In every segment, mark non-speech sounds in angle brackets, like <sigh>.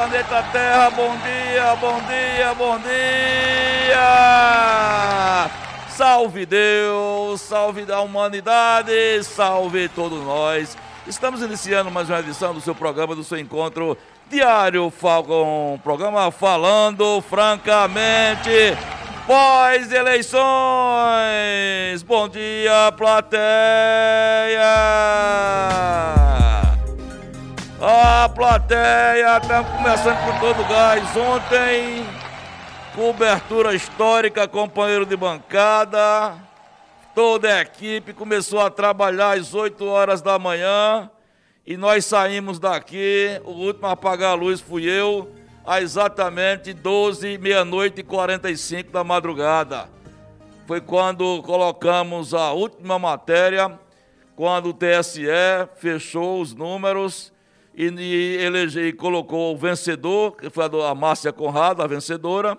Planeta Terra, bom dia, bom dia, bom dia! Salve Deus, salve a humanidade, salve todos nós. Estamos iniciando mais uma edição do seu programa, do seu encontro diário Falcon, programa falando francamente pós-eleições. Bom dia, plateia! A plateia está começando com todo gás. Ontem, cobertura histórica, companheiro de bancada. Toda a equipe começou a trabalhar às 8 horas da manhã e nós saímos daqui. O último a apagar a luz fui eu, a exatamente 12, meia-noite e 45 da madrugada. Foi quando colocamos a última matéria, quando o TSE fechou os números e, e elege, e colocou o vencedor, que foi a, Márcia Conrado, a vencedora,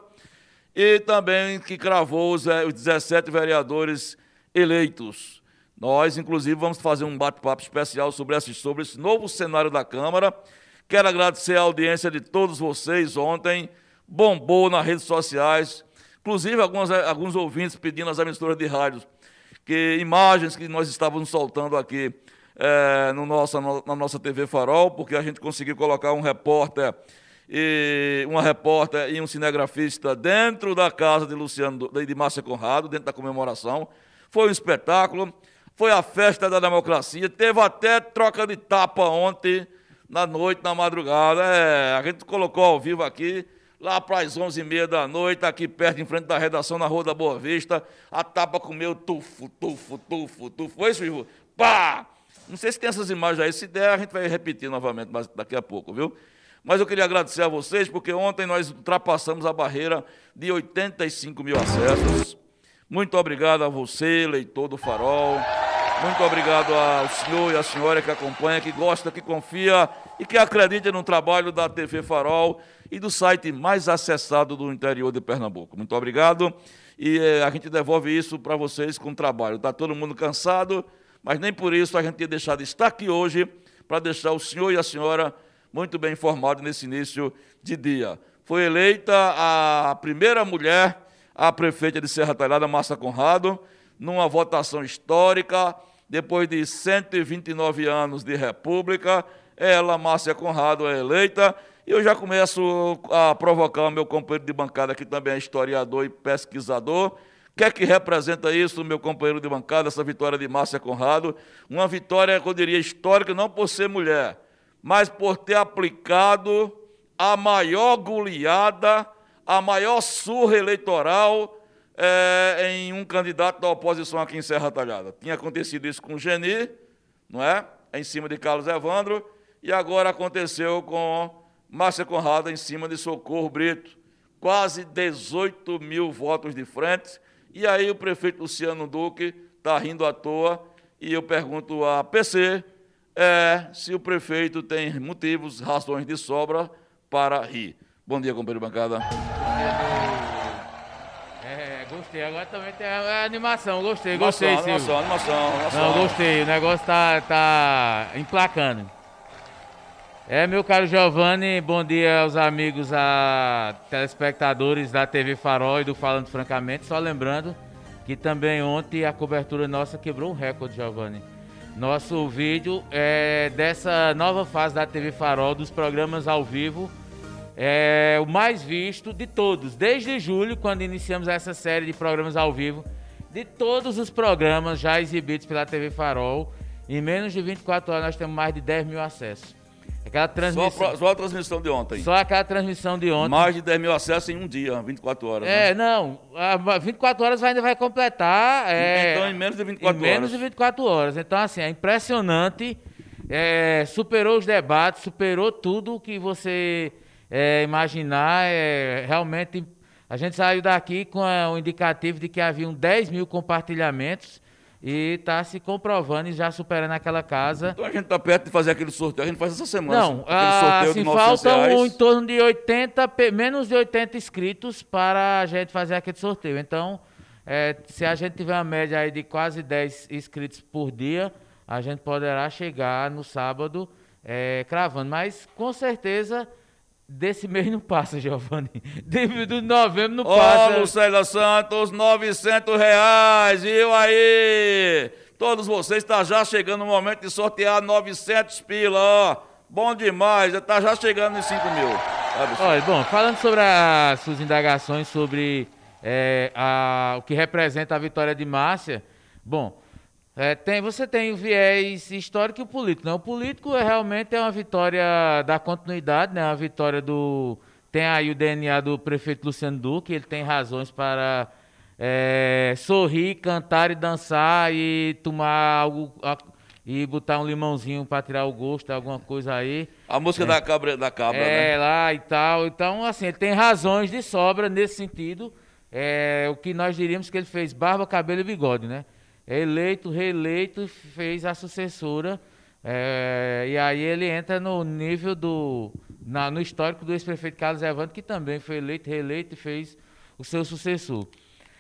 e também que cravou os, eh, os 17 vereadores eleitos. Nós, inclusive, vamos fazer um bate-papo especial sobre esse, sobre esse novo cenário da Câmara. Quero agradecer a audiência de todos vocês ontem, bombou nas redes sociais, inclusive algumas, eh, alguns ouvintes pedindo às emissoras de rádios que imagens que nós estávamos soltando aqui eh, no nossa, no- na nossa TV Farol, porque a gente conseguiu colocar um repórter e uma repórter e um cinegrafista dentro da casa de Luciano de Márcia Conrado, dentro da comemoração. Foi um espetáculo, foi a festa da democracia, teve até troca de tapa ontem na noite, na madrugada. É, a gente colocou ao vivo aqui, lá para as 11h30 da noite, aqui perto, em frente da redação, na Rua da Boa Vista, a tapa comeu tufo, tufo, tufo, tufo. Foi isso, Ivo? Pá! Não sei se tem essas imagens aí, se der, a gente vai repetir novamente daqui a pouco, viu? Mas eu queria agradecer a vocês, porque ontem nós ultrapassamos a barreira de 85 mil acessos. Muito obrigado a você, leitor do Farol. Muito obrigado ao senhor e à senhora que acompanha, que gosta, que confia e que acredita no trabalho da TV Farol e do site mais acessado do interior de Pernambuco. Muito obrigado. E eh, a gente devolve isso para vocês com trabalho. Está todo mundo cansado, mas nem por isso a gente ia deixar de estar aqui hoje para deixar o senhor e a senhora muito bem informados nesse início de dia. Foi eleita a primeira mulher, a prefeita de Serra Talhada, Márcia Conrado, numa votação histórica, depois de 129 anos de república, ela, Márcia Conrado, é eleita. E eu já começo a provocar o meu companheiro de bancada, que também é historiador e pesquisador. O que é que representa isso, meu companheiro de bancada, essa vitória de Márcia Conrado? Uma vitória, eu diria, histórica, não por ser mulher, mas por ter aplicado a maior goleada, a maior surra eleitoral eh, em um candidato da oposição aqui em Serra Talhada. Tinha acontecido isso com o Geni, não é? Em cima de Carlos Evandro, e agora aconteceu com Márcia Conrado em cima de Socorro Brito. Quase 18 mil votos de frente. E aí o prefeito Luciano Duque está rindo à toa. E eu pergunto a PC é, se o prefeito tem motivos, razões de sobra para rir. Bom dia, companheiro bancada. É, gostei. Agora também tem a animação. Gostei, gostei, animação, animação, animação. Não, gostei. O negócio tá, tá emplacando. É, meu caro Giovanni, bom dia aos amigos, a telespectadores da TV Farol e do Falando Francamente. Só lembrando que também ontem a cobertura nossa quebrou um recorde, Giovanni. Nosso vídeo é dessa nova fase da TV Farol, dos programas ao vivo, é o mais visto de todos, desde julho, quando iniciamos essa série de programas ao vivo, de todos os programas já exibidos pela TV Farol. Em menos de 24 horas nós temos mais de 10 mil acessos. Aquela Só, a transmissão. pro- só a transmissão de ontem. Só aquela transmissão de ontem. Mais de 10 mil acessos em um dia, 24 horas. né? É, não. a 24 horas ainda vai completar. é, Então, em menos de 24 em menos horas. de 24 horas. Então, assim, é impressionante é, superou os debates, superou tudo que você é, imaginar. É, realmente, a gente saiu daqui com o indicativo de que haviam 10 mil compartilhamentos e está se comprovando e já superando aquela casa. Então a gente está perto de fazer aquele sorteio, a gente faz essa semana. Não, ah, assim, faltam em torno de 80, menos de 80 inscritos para a gente fazer aquele sorteio. Então, é, se a gente tiver uma média aí de quase 10 inscritos por dia, a gente poderá chegar no sábado é, cravando. Mas com certeza desse mês não passa, Giovanni. De, novembro não oh, passa. Ó, Lucélia Santos, 900 reais, viu aí? Todos vocês, está já chegando o momento de sortear 900 pila, ó. Bom demais, está já chegando em 5 mil. Olha, bom, falando sobre as suas indagações sobre é, a, o que representa a vitória de Márcia, bom, é, tem, você tem o viés histórico e o político. Né? O político é, realmente é uma vitória da continuidade, né? uma vitória do. Tem aí o DNA do prefeito Luciano Duque, ele tem razões para é, sorrir, cantar e dançar e tomar algo. A, e botar um limãozinho para tirar o gosto, alguma coisa aí. A música é, da cabra, da cabra, é, né? lá e tal. Então, assim, ele tem razões de sobra nesse sentido. É, o que nós diríamos que ele fez barba, cabelo e bigode, né? Eleito, reeleito, fez a sucessora. É, e aí ele entra no nível do. Na, no histórico do ex-prefeito Carlos Evandro, que também foi eleito, reeleito e fez o seu sucessor.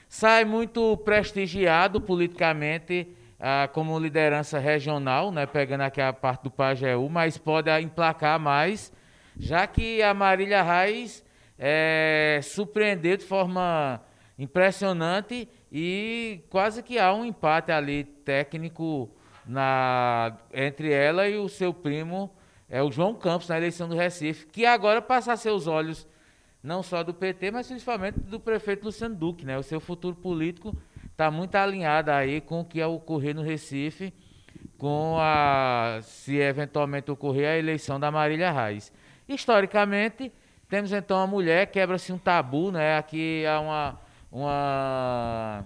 Sai muito prestigiado politicamente ah, como liderança regional, né, pegando aqui a parte do Pajeú, mas pode emplacar mais, já que a Marília Reis é, surpreendeu de forma impressionante e quase que há um empate ali técnico na, entre ela e o seu primo, é o João Campos, na eleição do Recife, que agora passa a ser os olhos não só do PT, mas principalmente do prefeito Luciano Duque. Né? O seu futuro político está muito alinhado aí com o que ia ocorrer no Recife, com a, se eventualmente ocorrer a eleição da Marília Reis. Historicamente, temos então uma mulher, quebra-se um tabu, né? aqui há uma uma,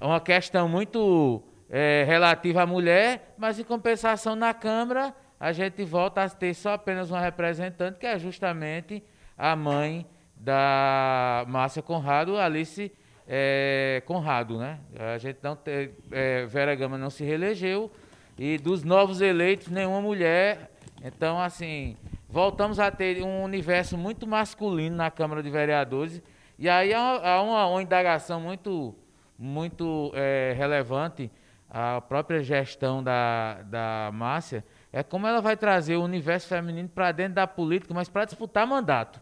uma questão muito é, relativa à mulher, mas em compensação na Câmara a gente volta a ter só apenas uma representante, que é justamente a mãe da Márcia Conrado, Alice é, Conrado, né? A gente não tem, é, Vera Gama não se reelegeu e dos novos eleitos nenhuma mulher. Então, assim, voltamos a ter um universo muito masculino na Câmara de Vereadores e aí há uma, uma indagação muito, muito é, relevante, a própria gestão da, da Márcia, é como ela vai trazer o universo feminino para dentro da política, mas para disputar mandato.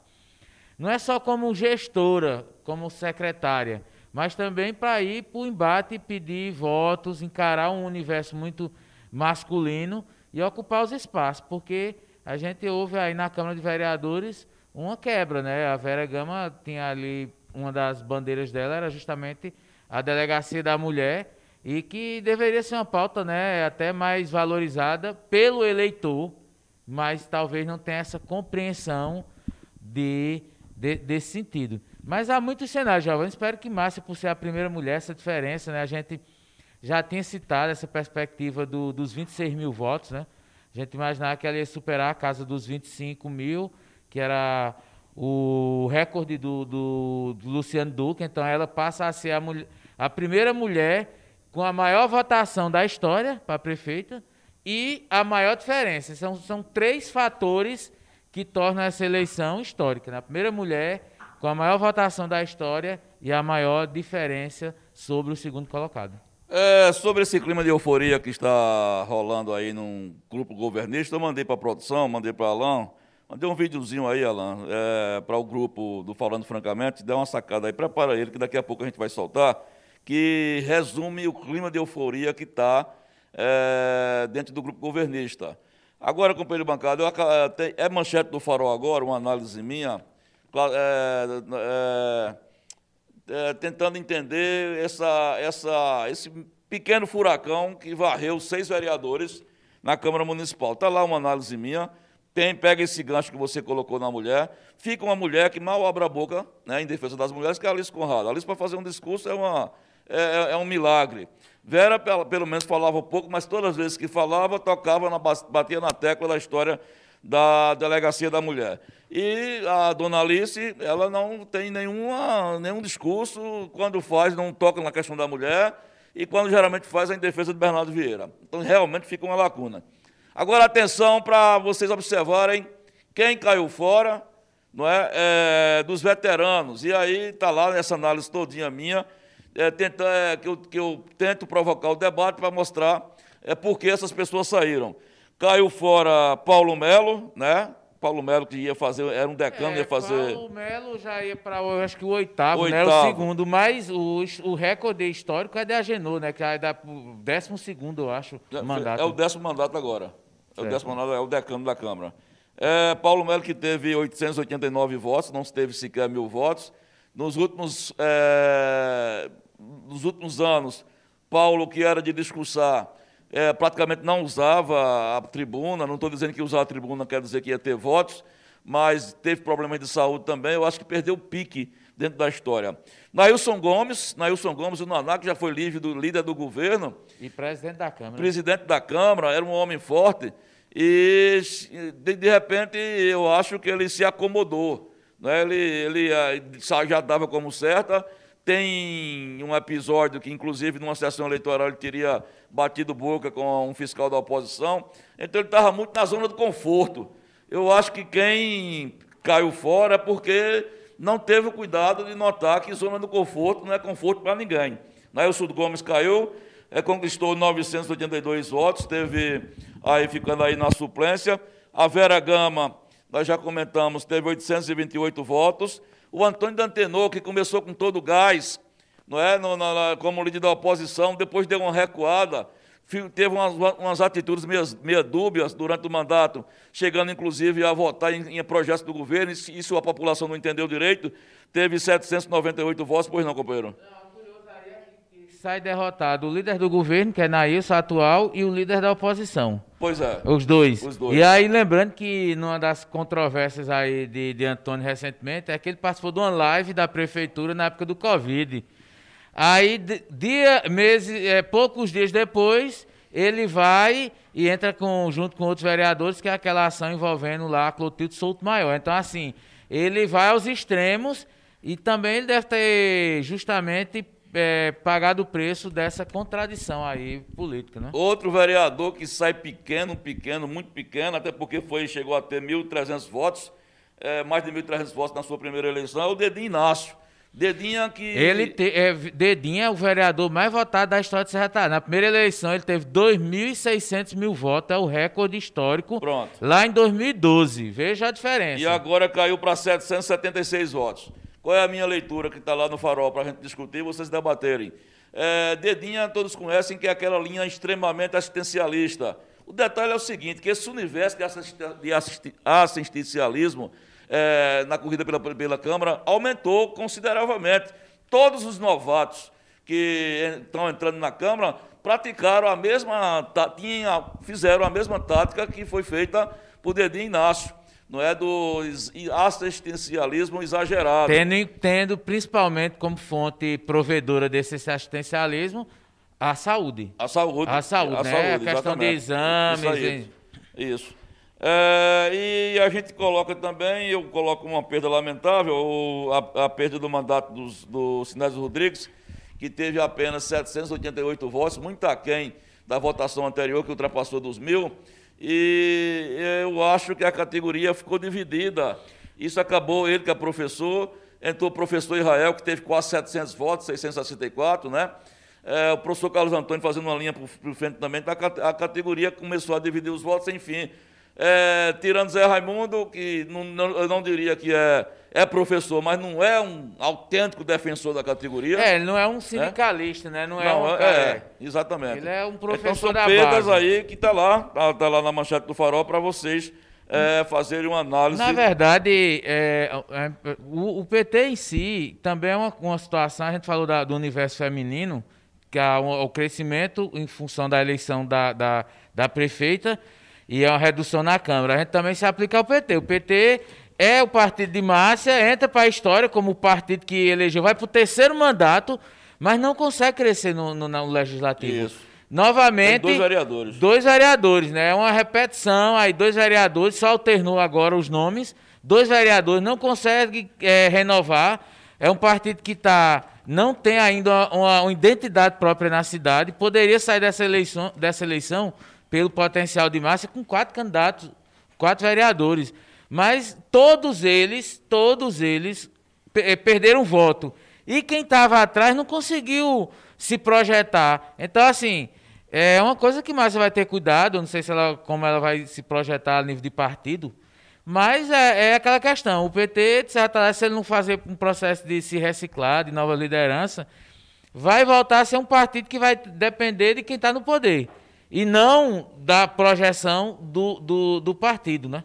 Não é só como gestora, como secretária, mas também para ir para o embate, pedir votos, encarar um universo muito masculino e ocupar os espaços, porque a gente ouve aí na Câmara de Vereadores uma quebra, né? A Vera Gama tinha ali uma das bandeiras dela era justamente a delegacia da mulher e que deveria ser uma pauta, né, até mais valorizada pelo eleitor, mas talvez não tenha essa compreensão de, de desse sentido. Mas há muitos cenários, jovens. Espero que Márcia, por ser a primeira mulher, essa diferença, né? A gente já tinha citado essa perspectiva do, dos 26 mil votos, né? A gente imaginava que ela ia superar a casa dos 25 mil, que era o recorde do, do, do Luciano Duque. Então, ela passa a ser a, mulher, a primeira mulher com a maior votação da história para prefeita e a maior diferença. São, são três fatores que tornam essa eleição histórica. Né? A primeira mulher com a maior votação da história e a maior diferença sobre o segundo colocado. É, sobre esse clima de euforia que está rolando aí num grupo governista, eu mandei para a produção, mandei para Alain Mandei um videozinho aí, Alan, é, para o grupo do Falando Francamente, dá uma sacada aí, prepara ele, que daqui a pouco a gente vai soltar, que resume o clima de euforia que está é, dentro do grupo governista. Agora, companheiro bancada, eu, é manchete do Farol agora, uma análise minha, é, é, é, tentando entender essa, essa, esse pequeno furacão que varreu seis vereadores na Câmara Municipal. Está lá uma análise minha, tem, pega esse gancho que você colocou na mulher, fica uma mulher que mal abre a boca né, em defesa das mulheres, que é a Alice Conrado. A Alice, para fazer um discurso, é uma, é, é um milagre. Vera, pelo menos, falava pouco, mas todas as vezes que falava, tocava, na, batia na tecla da história da Delegacia da Mulher. E a dona Alice, ela não tem nenhuma, nenhum discurso, quando faz, não toca na questão da mulher, e quando geralmente faz, é em defesa de Bernardo Vieira. Então, realmente fica uma lacuna. Agora, atenção para vocês observarem quem caiu fora não é, é dos veteranos. E aí está lá nessa análise todinha minha, é, tenta, é, que, eu, que eu tento provocar o debate para mostrar é, por que essas pessoas saíram. Caiu fora Paulo Melo, né? Paulo Melo que ia fazer, era um decano, é, ia fazer. Paulo Melo já ia para, acho que o oitavo, oitavo, né? O segundo, mas o, o recorde histórico é de Agenor, né? Que é da décimo segundo, eu acho, é, mandato. É o décimo mandato agora. É o décimo mandato, é o decano da Câmara. É, Paulo Melo que teve 889 votos, não teve sequer mil votos. Nos últimos, é, nos últimos anos, Paulo, que era de discursar, é, praticamente não usava a tribuna, não estou dizendo que usar a tribuna quer dizer que ia ter votos, mas teve problemas de saúde também, eu acho que perdeu o pique dentro da história. Nailson Gomes, Nailson Gomes, o Naná, que já foi líder do, líder do governo. E presidente da Câmara. Presidente da Câmara, era um homem forte, e de, de repente eu acho que ele se acomodou. Né? Ele, ele eh, já dava como certa, tem um episódio que, inclusive, numa sessão eleitoral, ele teria batido boca com um fiscal da oposição. Então, ele estava muito na zona do conforto. Eu acho que quem caiu fora é porque não teve o cuidado de notar que zona do conforto não é conforto para ninguém. Nailson Gomes caiu, é, conquistou 982 votos, teve aí ficando aí na suplência. A Vera Gama, nós já comentamos, teve 828 votos. O Antônio Dantenor, que começou com todo o gás, não é? No, na, como líder da oposição, depois deu uma recuada, teve umas, umas atitudes meio, meio dúbias durante o mandato, chegando inclusive a votar em, em projetos do governo, e isso a população não entendeu direito, teve 798 votos, pois não, companheiro? Não sai derrotado o líder do governo, que é Nailson atual, e o líder da oposição. Pois é. Os dois. Os dois. E aí, lembrando que numa das controvérsias aí de, de Antônio recentemente, é que ele participou de uma live da prefeitura na época do Covid. Aí, dia, meses, é, poucos dias depois, ele vai e entra com, junto com outros vereadores, que é aquela ação envolvendo lá Clotilde Souto Maior. Então, assim, ele vai aos extremos e também ele deve ter justamente é, pagado o preço dessa contradição aí política, né? Outro vereador que sai pequeno, pequeno, muito pequeno, até porque foi, chegou a ter 1.300 votos, é, mais de 1.300 votos na sua primeira eleição, é o Dedinho Inácio. Dedinha que. Ele te, é, Dedinha é o vereador mais votado da história de Serra Talhada. Na primeira eleição, ele teve 2.600 mil votos, é o recorde histórico. Pronto. Lá em 2012. Veja a diferença. E agora caiu para 776 votos. Qual é a minha leitura que está lá no farol para a gente discutir e vocês debaterem? É, Dedinha, todos conhecem que é aquela linha extremamente assistencialista. O detalhe é o seguinte, que esse universo de assistencialismo é, na corrida pela, pela Câmara aumentou consideravelmente. Todos os novatos que estão entrando na Câmara praticaram a mesma, tinha, fizeram a mesma tática que foi feita por Dedinho Inácio não é do assistencialismo exagerado. Tendo, tendo principalmente como fonte provedora desse assistencialismo a saúde. A saúde. A saúde, a né? Saúde, a questão exatamente. de exames. Isso. É, e a gente coloca também, eu coloco uma perda lamentável, a, a perda do mandato dos, do Sinésio Rodrigues, que teve apenas 788 votos, muito aquém da votação anterior, que ultrapassou dos mil e eu acho que a categoria ficou dividida. Isso acabou, ele que é professor, entrou o professor Israel, que teve quase 700 votos, 664, né? É, o professor Carlos Antônio fazendo uma linha para frente também, então a categoria começou a dividir os votos, enfim. É, tirando Zé Raimundo, que não, não, eu não diria que é, é professor, mas não é um autêntico defensor da categoria. É, ele não é um sindicalista, né? Não é não, um é, é, exatamente. Ele é um professor então, são da perdas base. aí que está lá, está tá lá na manchete do farol para vocês é, fazerem uma análise. Na verdade, é, é, o, o, PT em si também é uma, uma situação, a gente falou da, do universo feminino, que é o, o crescimento em função da eleição da, da, da prefeita, e é uma redução na Câmara. A gente também se aplica ao PT. O PT é o partido de Márcia, entra para a história como o partido que elegeu, vai para o terceiro mandato mas não consegue crescer no, no, no legislativo. Isso. Novamente. Tem dois vereadores. Dois vereadores, né? É uma repetição, aí dois vereadores, só alternou agora os nomes. Dois vereadores não conseguem é, renovar. É um partido que tá, não tem ainda uma, uma, identidade própria na cidade. Poderia sair dessa eleição, dessa eleição pelo potencial de massa com quatro candidatos, quatro vereadores. Mas todos eles, todos eles eh, perderam voto. E quem estava atrás não conseguiu se projetar. Então, assim, é uma coisa que Márcia vai ter cuidado. Não sei se ela, como ela vai se projetar a nível de partido. Mas é, é aquela questão. O PT, de certa forma, se ele não fazer um processo de se reciclar, de nova liderança, vai voltar a ser um partido que vai depender de quem está no poder. E não da projeção do, do, do partido, né?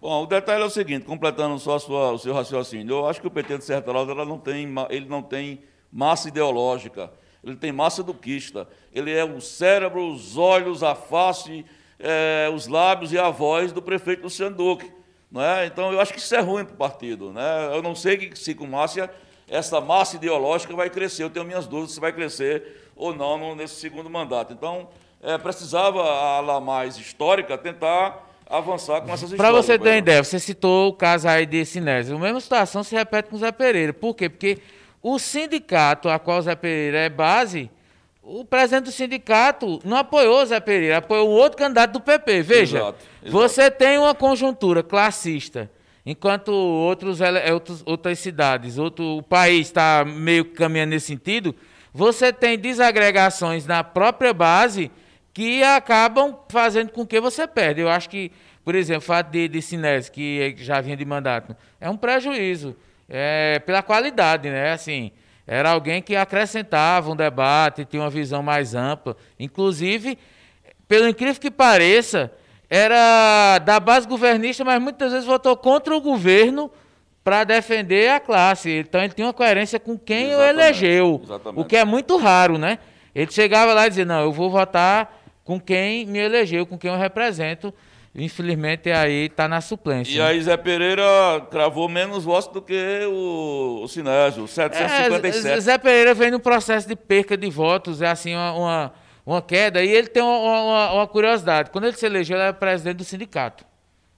Bom, o detalhe é o seguinte, completando só sua, o seu raciocínio, eu acho que o PT de certa ela não tem, ele não tem massa ideológica, ele tem massa duquista, ele é o cérebro, os olhos, a face, é, os lábios e a voz do prefeito Luciano Duque. Não é? Então, eu acho que isso é ruim para o partido. Né? Eu não sei que, se com Márcia essa massa ideológica vai crescer, eu tenho minhas dúvidas se vai crescer ou não nesse segundo mandato. Então, é, precisava a ala mais histórica tentar avançar com essas Para você ter uma ideia, você citou o caso aí de Sinésio. A mesma situação se repete com o Zé Pereira. Por quê? Porque o sindicato a qual o Zé Pereira é base, o presidente do sindicato não apoiou o Zé Pereira, apoiou o outro candidato do PP. Veja, exato, exato. você tem uma conjuntura classista, enquanto outros, outros, outras cidades, outro, o país está meio caminhando nesse sentido, você tem desagregações na própria base que acabam fazendo com que você perde. Eu acho que, por exemplo, o fato de, de Sinés, que já vinha de mandato, é um prejuízo é, pela qualidade, né? Assim, era alguém que acrescentava um debate, tinha uma visão mais ampla. Inclusive, pelo incrível que pareça, era da base governista, mas muitas vezes votou contra o governo para defender a classe. Então ele tinha uma coerência com quem Exatamente. o elegeu, Exatamente. o que é muito raro, né? Ele chegava lá e dizia: "Não, eu vou votar com quem me elegeu, com quem eu represento. Infelizmente aí está na suplência. E aí Zé Pereira cravou menos votos do que o, o Sinésio, 757. É, Zé Pereira vem no processo de perca de votos, é assim uma, uma, uma queda. E ele tem uma, uma, uma, curiosidade. Quando ele se elegeu, ele era presidente do sindicato,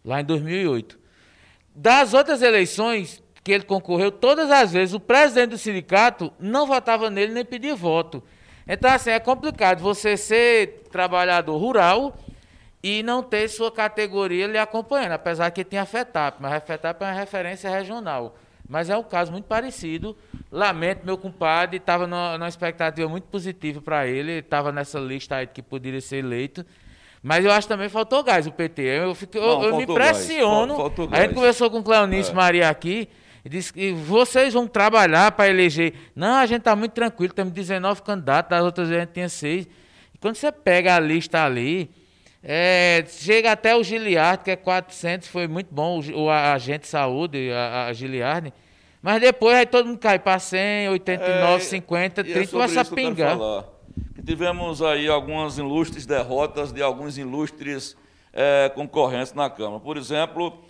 lá em 2008. Das outras eleições que ele concorreu, todas as vezes o presidente do sindicato não votava nele nem pedia voto. Então, assim, é complicado você ser trabalhador rural e não ter sua categoria lhe acompanhando, apesar que tem a FETAP, mas a FETAP é uma referência regional. Mas é um caso muito parecido. Lamento, meu compadre estava numa, expectativa muito positiva para ele, estava nessa lista aí que poderia ser eleito. Mas eu acho que também faltou gás o PT. Eu, fico, não, eu, eu me impressiono. Faltou, faltou a gente conversou com o Cleonice é. Maria aqui. E disse que vocês vão trabalhar para eleger. Não, a gente está muito tranquilo, temos 19 candidatos, das outras vezes a gente tinha seis. E quando você pega a lista ali, é, chega até o Giliard, que é 400, foi muito bom o, o agente de saúde, a, a Giliard. Mas depois aí todo mundo cai para 100, 89, é, 50, 30, é começa a pingar. tivemos aí algumas ilustres derrotas de alguns ilustres é, concorrentes na Câmara. Por exemplo,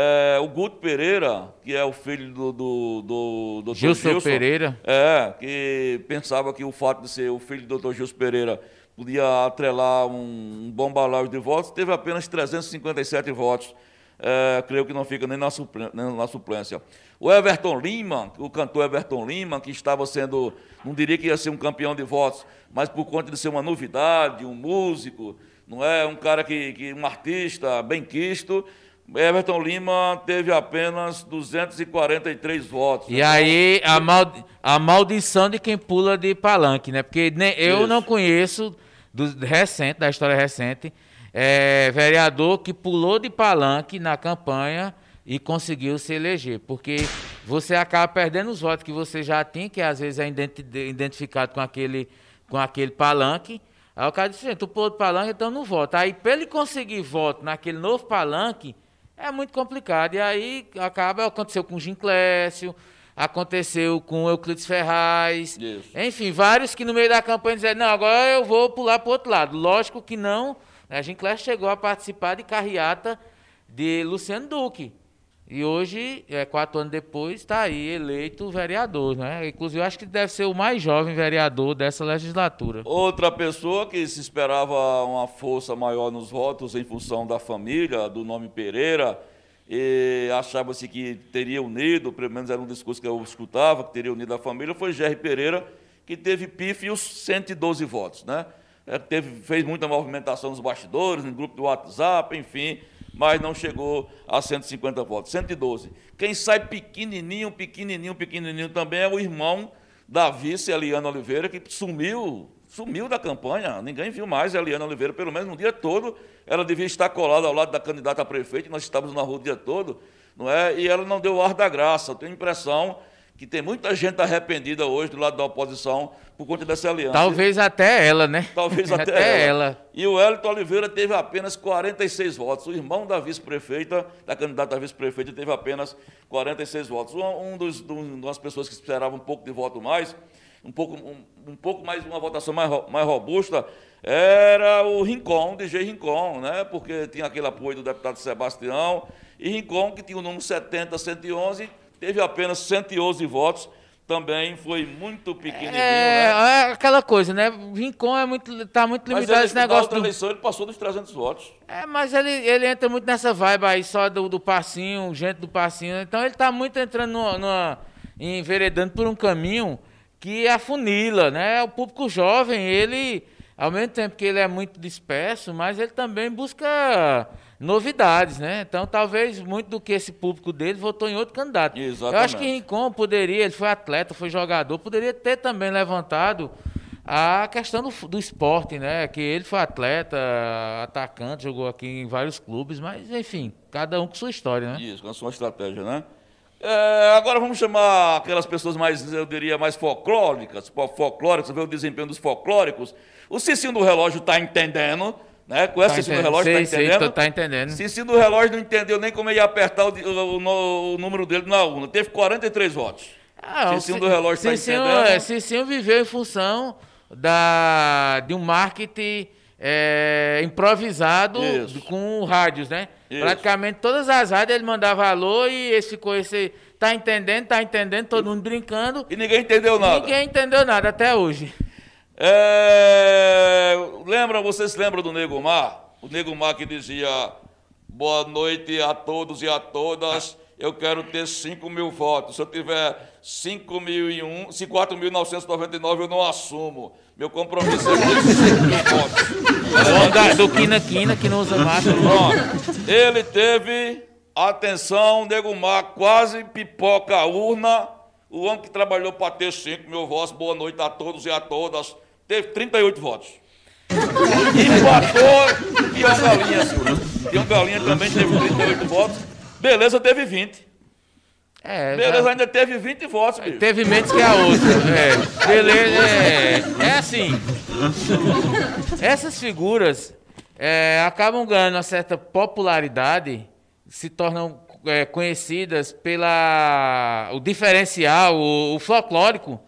é, o Guto Pereira, que é o filho do, do, do, do Gilson, Gilson Pereira. É, que pensava que o fato de ser o filho do Dr. Gilson Pereira podia atrelar um, bom balaio de votos, teve apenas 357 votos. É, creio que não fica nem na, suplência, nem na suplência. O Everton Lima, o cantor Everton Lima, que estava sendo, não diria que ia ser um campeão de votos, mas por conta de ser uma novidade, um músico, não é um cara que, que um artista bem quisto, Everton Lima teve apenas 243 votos. E aí a, maldi a maldição de quem pula de palanque, né? Porque nem, eu Isso. não conheço do recente, da história recente, é, vereador que pulou de palanque na campanha e conseguiu se eleger, porque você acaba perdendo os votos que você já tinha, que às vezes é identificado com aquele, com aquele palanque. Aí o cara disse, tu pulou de palanque, então não vota. Aí, para ele conseguir voto naquele novo palanque, é muito complicado. E aí acaba, aconteceu com o Ginclécio, aconteceu com o Euclides Ferraz, Isso. enfim, vários que no meio da campanha disseram, não, agora eu vou pular para o outro lado. Lógico que não, né? a Ginclécio chegou a participar de carreata de Luciano Duque. E hoje, é, quatro anos depois, está aí eleito vereador, né? Inclusive, eu acho que deve ser o mais jovem vereador dessa legislatura. Outra pessoa que se esperava uma força maior nos votos em função da família, do nome Pereira, e achava-se que teria unido, pelo menos era um discurso que eu escutava, que teria unido a família, foi Jerry Pereira, que teve pífios 112 votos, né? É, teve, fez muita movimentação nos bastidores, no grupo do WhatsApp, enfim, mas não chegou a 150 votos, 112. Quem sai pequenininho, pequenininho, pequenininho também é o irmão da vice Eliana Oliveira, que sumiu, sumiu da campanha, ninguém viu mais a Eliana Oliveira, pelo menos no dia todo, ela devia estar colada ao lado da candidata a prefeito, nós estávamos na rua o dia todo, não é? E ela não deu ar da graça, eu tenho a impressão que tem muita gente arrependida hoje do lado da oposição por conta dessa aliança. Talvez até ela, né? Talvez <laughs> até, até ela. ela. E o Hélito Oliveira teve apenas 46 votos. O irmão da vice-prefeita, da candidata a vice-prefeita, teve apenas 46 votos. Um, um dos, um, das pessoas que esperava um pouco de voto mais, um pouco, um, um pouco mais, uma votação mais, mais robusta, era o Rincon, DJ Rincon, né? porque tinha aquele apoio do deputado Sebastião, e Rincon, que tinha o número 70, 111, teve apenas 111 votos, também foi muito pequenininho, é, né? É aquela coisa, né? Rincon é muito, tá muito limitado esse negócio. Na do... eleição ele passou dos 300 votos. É, mas ele, ele entra muito nessa vibe aí só do, do passinho, gente do passinho. Então ele está muito entrando numa, numa, enveredando por um caminho que afunila, né? O público jovem, ele, ao mesmo tempo que ele é muito disperso, mas ele também busca novidades, né? Então, talvez muito do que esse público dele votou em outro candidato. Exatamente. Eu acho que Rincon poderia, ele foi atleta, foi jogador, poderia ter também levantado a questão do, do esporte, né? Que ele foi atleta, atacante, jogou aqui em vários clubes, mas enfim, cada um com sua história, né? Isso, com a sua estratégia, né? É, agora vamos chamar aquelas pessoas mais, eu diria, mais folclóricas, folclóricas, ver o desempenho dos folclóricos. O Cicinho do Relógio está entendendo, né? Com essa tá do relógio, está entendendo? Sei, tá entendendo. Do relógio não entendeu nem como ia apertar o, o, o, número dele na urna. Teve 43 votos. Ah, Cicinho do relógio está entendendo. É, Cicinho viveu em função da, de um marketing é, improvisado Isso. com rádios, né? Isso. Praticamente todas as rádios ele mandava alô e esse ficou esse. Tá entendendo, tá entendendo, todo mundo brincando. E ninguém entendeu nada. Ninguém entendeu nada até hoje. É, lembram, vocês lembram do Nego Mar? O Nego Mar que dizia: Boa noite a todos e a todas. Eu quero ter 5 mil votos. Se eu tiver 5.001, 4.999, eu não assumo. Meu compromisso é ter 5 mil votos. Do Quina Quina, que não usa máscara. Pronto. Ele teve, atenção, Nego Mar quase pipoca a urna. O homem que trabalhou para ter 5 mil votos. Boa noite a todos e a todas teve 38 votos. Empatou Pião Galinha, senhor. Pião Galinha também teve 38 votos. Beleza teve 20. É, Beleza já... ainda teve 20 votos, bicho. Teve menos que a outra. É. Beleza, é, é assim. Essas figuras é, acabam ganhando uma certa popularidade, se tornam é, conhecidas pela o diferencial, o, o folclórico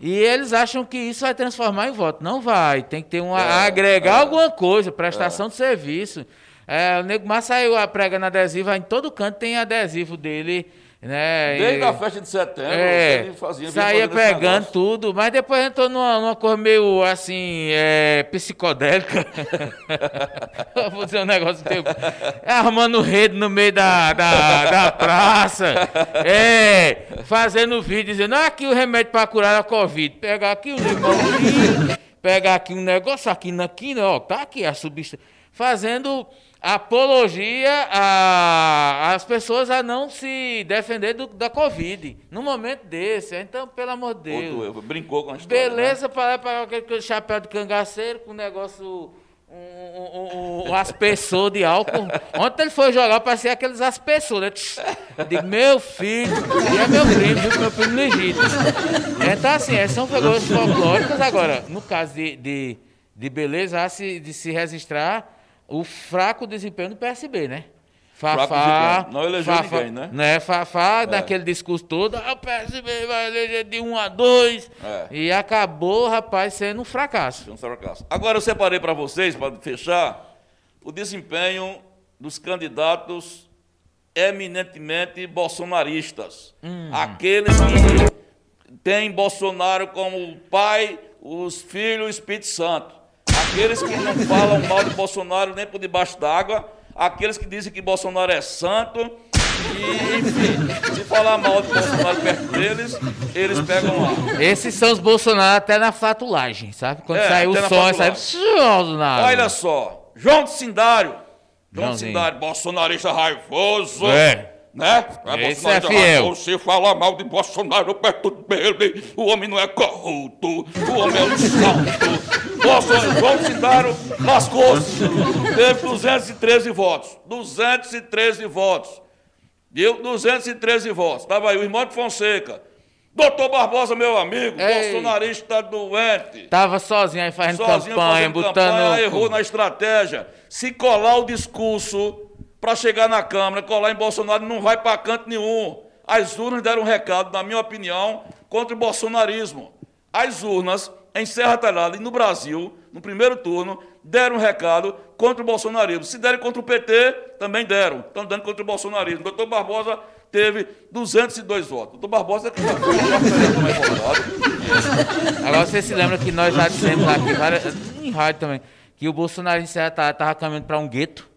e eles acham que isso vai transformar em voto. Não vai. Tem que ter um. É, agregar é, alguma coisa, prestação é. de serviço. É, o Nego Mar saiu pregando adesivo, em todo canto tem adesivo dele. Né? Desde e, a festa de setembro, é, fazia, saía pegando tudo, mas depois entrou numa, numa cor meio assim, é, psicodélica. <laughs> Vou dizer um negócio teu. Armando rede no meio da, da, da praça. É, fazendo vídeo, dizendo, ah, aqui o remédio para curar a Covid. Pegar aqui o limão pegar aqui um negócio aqui na quina, ó, tá aqui a substância. Fazendo apologia às pessoas a não se defender do, da Covid. Num momento desse. Então, pelo amor de Deus. Outro, brincou com a história. Beleza, né? para, para aquele chapéu de cangaceiro com um negócio. Um, um, um, um aspersor de álcool. Ontem ele foi jogar, parecia aqueles aspersores. Né? Digo, meu filho, e é meu primo, viu? Meu primo legítimo. Então, assim, é, são figuras folclóricas. Agora, no caso de, de, de beleza, há se, de se registrar o fraco desempenho do PSB, né? Fafá. Não elegeu Fafá, ninguém, né? né? Fafá, é. daquele discurso todo, ah, o PSB vai eleger de 1 a 2. É. E acabou, rapaz, sendo um fracasso. Um fracasso. Agora eu separei para vocês, para fechar, o desempenho dos candidatos eminentemente bolsonaristas. Hum. Aqueles que têm Bolsonaro como pai, os filhos, o Espírito Santo. Aqueles que não falam mal de Bolsonaro nem por debaixo d'água. Aqueles que dizem que Bolsonaro é santo. E, enfim, se falar mal de Bolsonaro perto deles, eles pegam lá. Esses são os Bolsonaro até na flatulagem, sabe? Quando é, sai o som, sai... Olha só, João de Sindário João Cidade, bolsonarista raivoso. É. Né? É Esse é fiel. Você fala mal de Bolsonaro perto dele. O homem não é corrupto. O homem é um santo. Bolsonaro, Cidaro lascou-se. Teve 213 votos. 213 votos. Deu 213 votos. Estava aí o irmão de Fonseca. Doutor Barbosa, meu amigo, Ei. bolsonarista doente. Tava sozinho aí fazendo sozinho campanha, fazendo botando... Campanha, errou na estratégia. Se colar o discurso para chegar na Câmara, colar em Bolsonaro, não vai para canto nenhum. As urnas deram um recado, na minha opinião, contra o bolsonarismo. As urnas em Serra Talhada e no Brasil, no primeiro turno, deram um recado contra o bolsonarismo. Se derem contra o PT, também deram. Estão dando contra o bolsonarismo. Doutor Barbosa teve 202 votos. O Barbosa é que Agora você se lembra que nós já dissemos aqui, em rádio também, que o Bolsonaro estava caminhando para um gueto,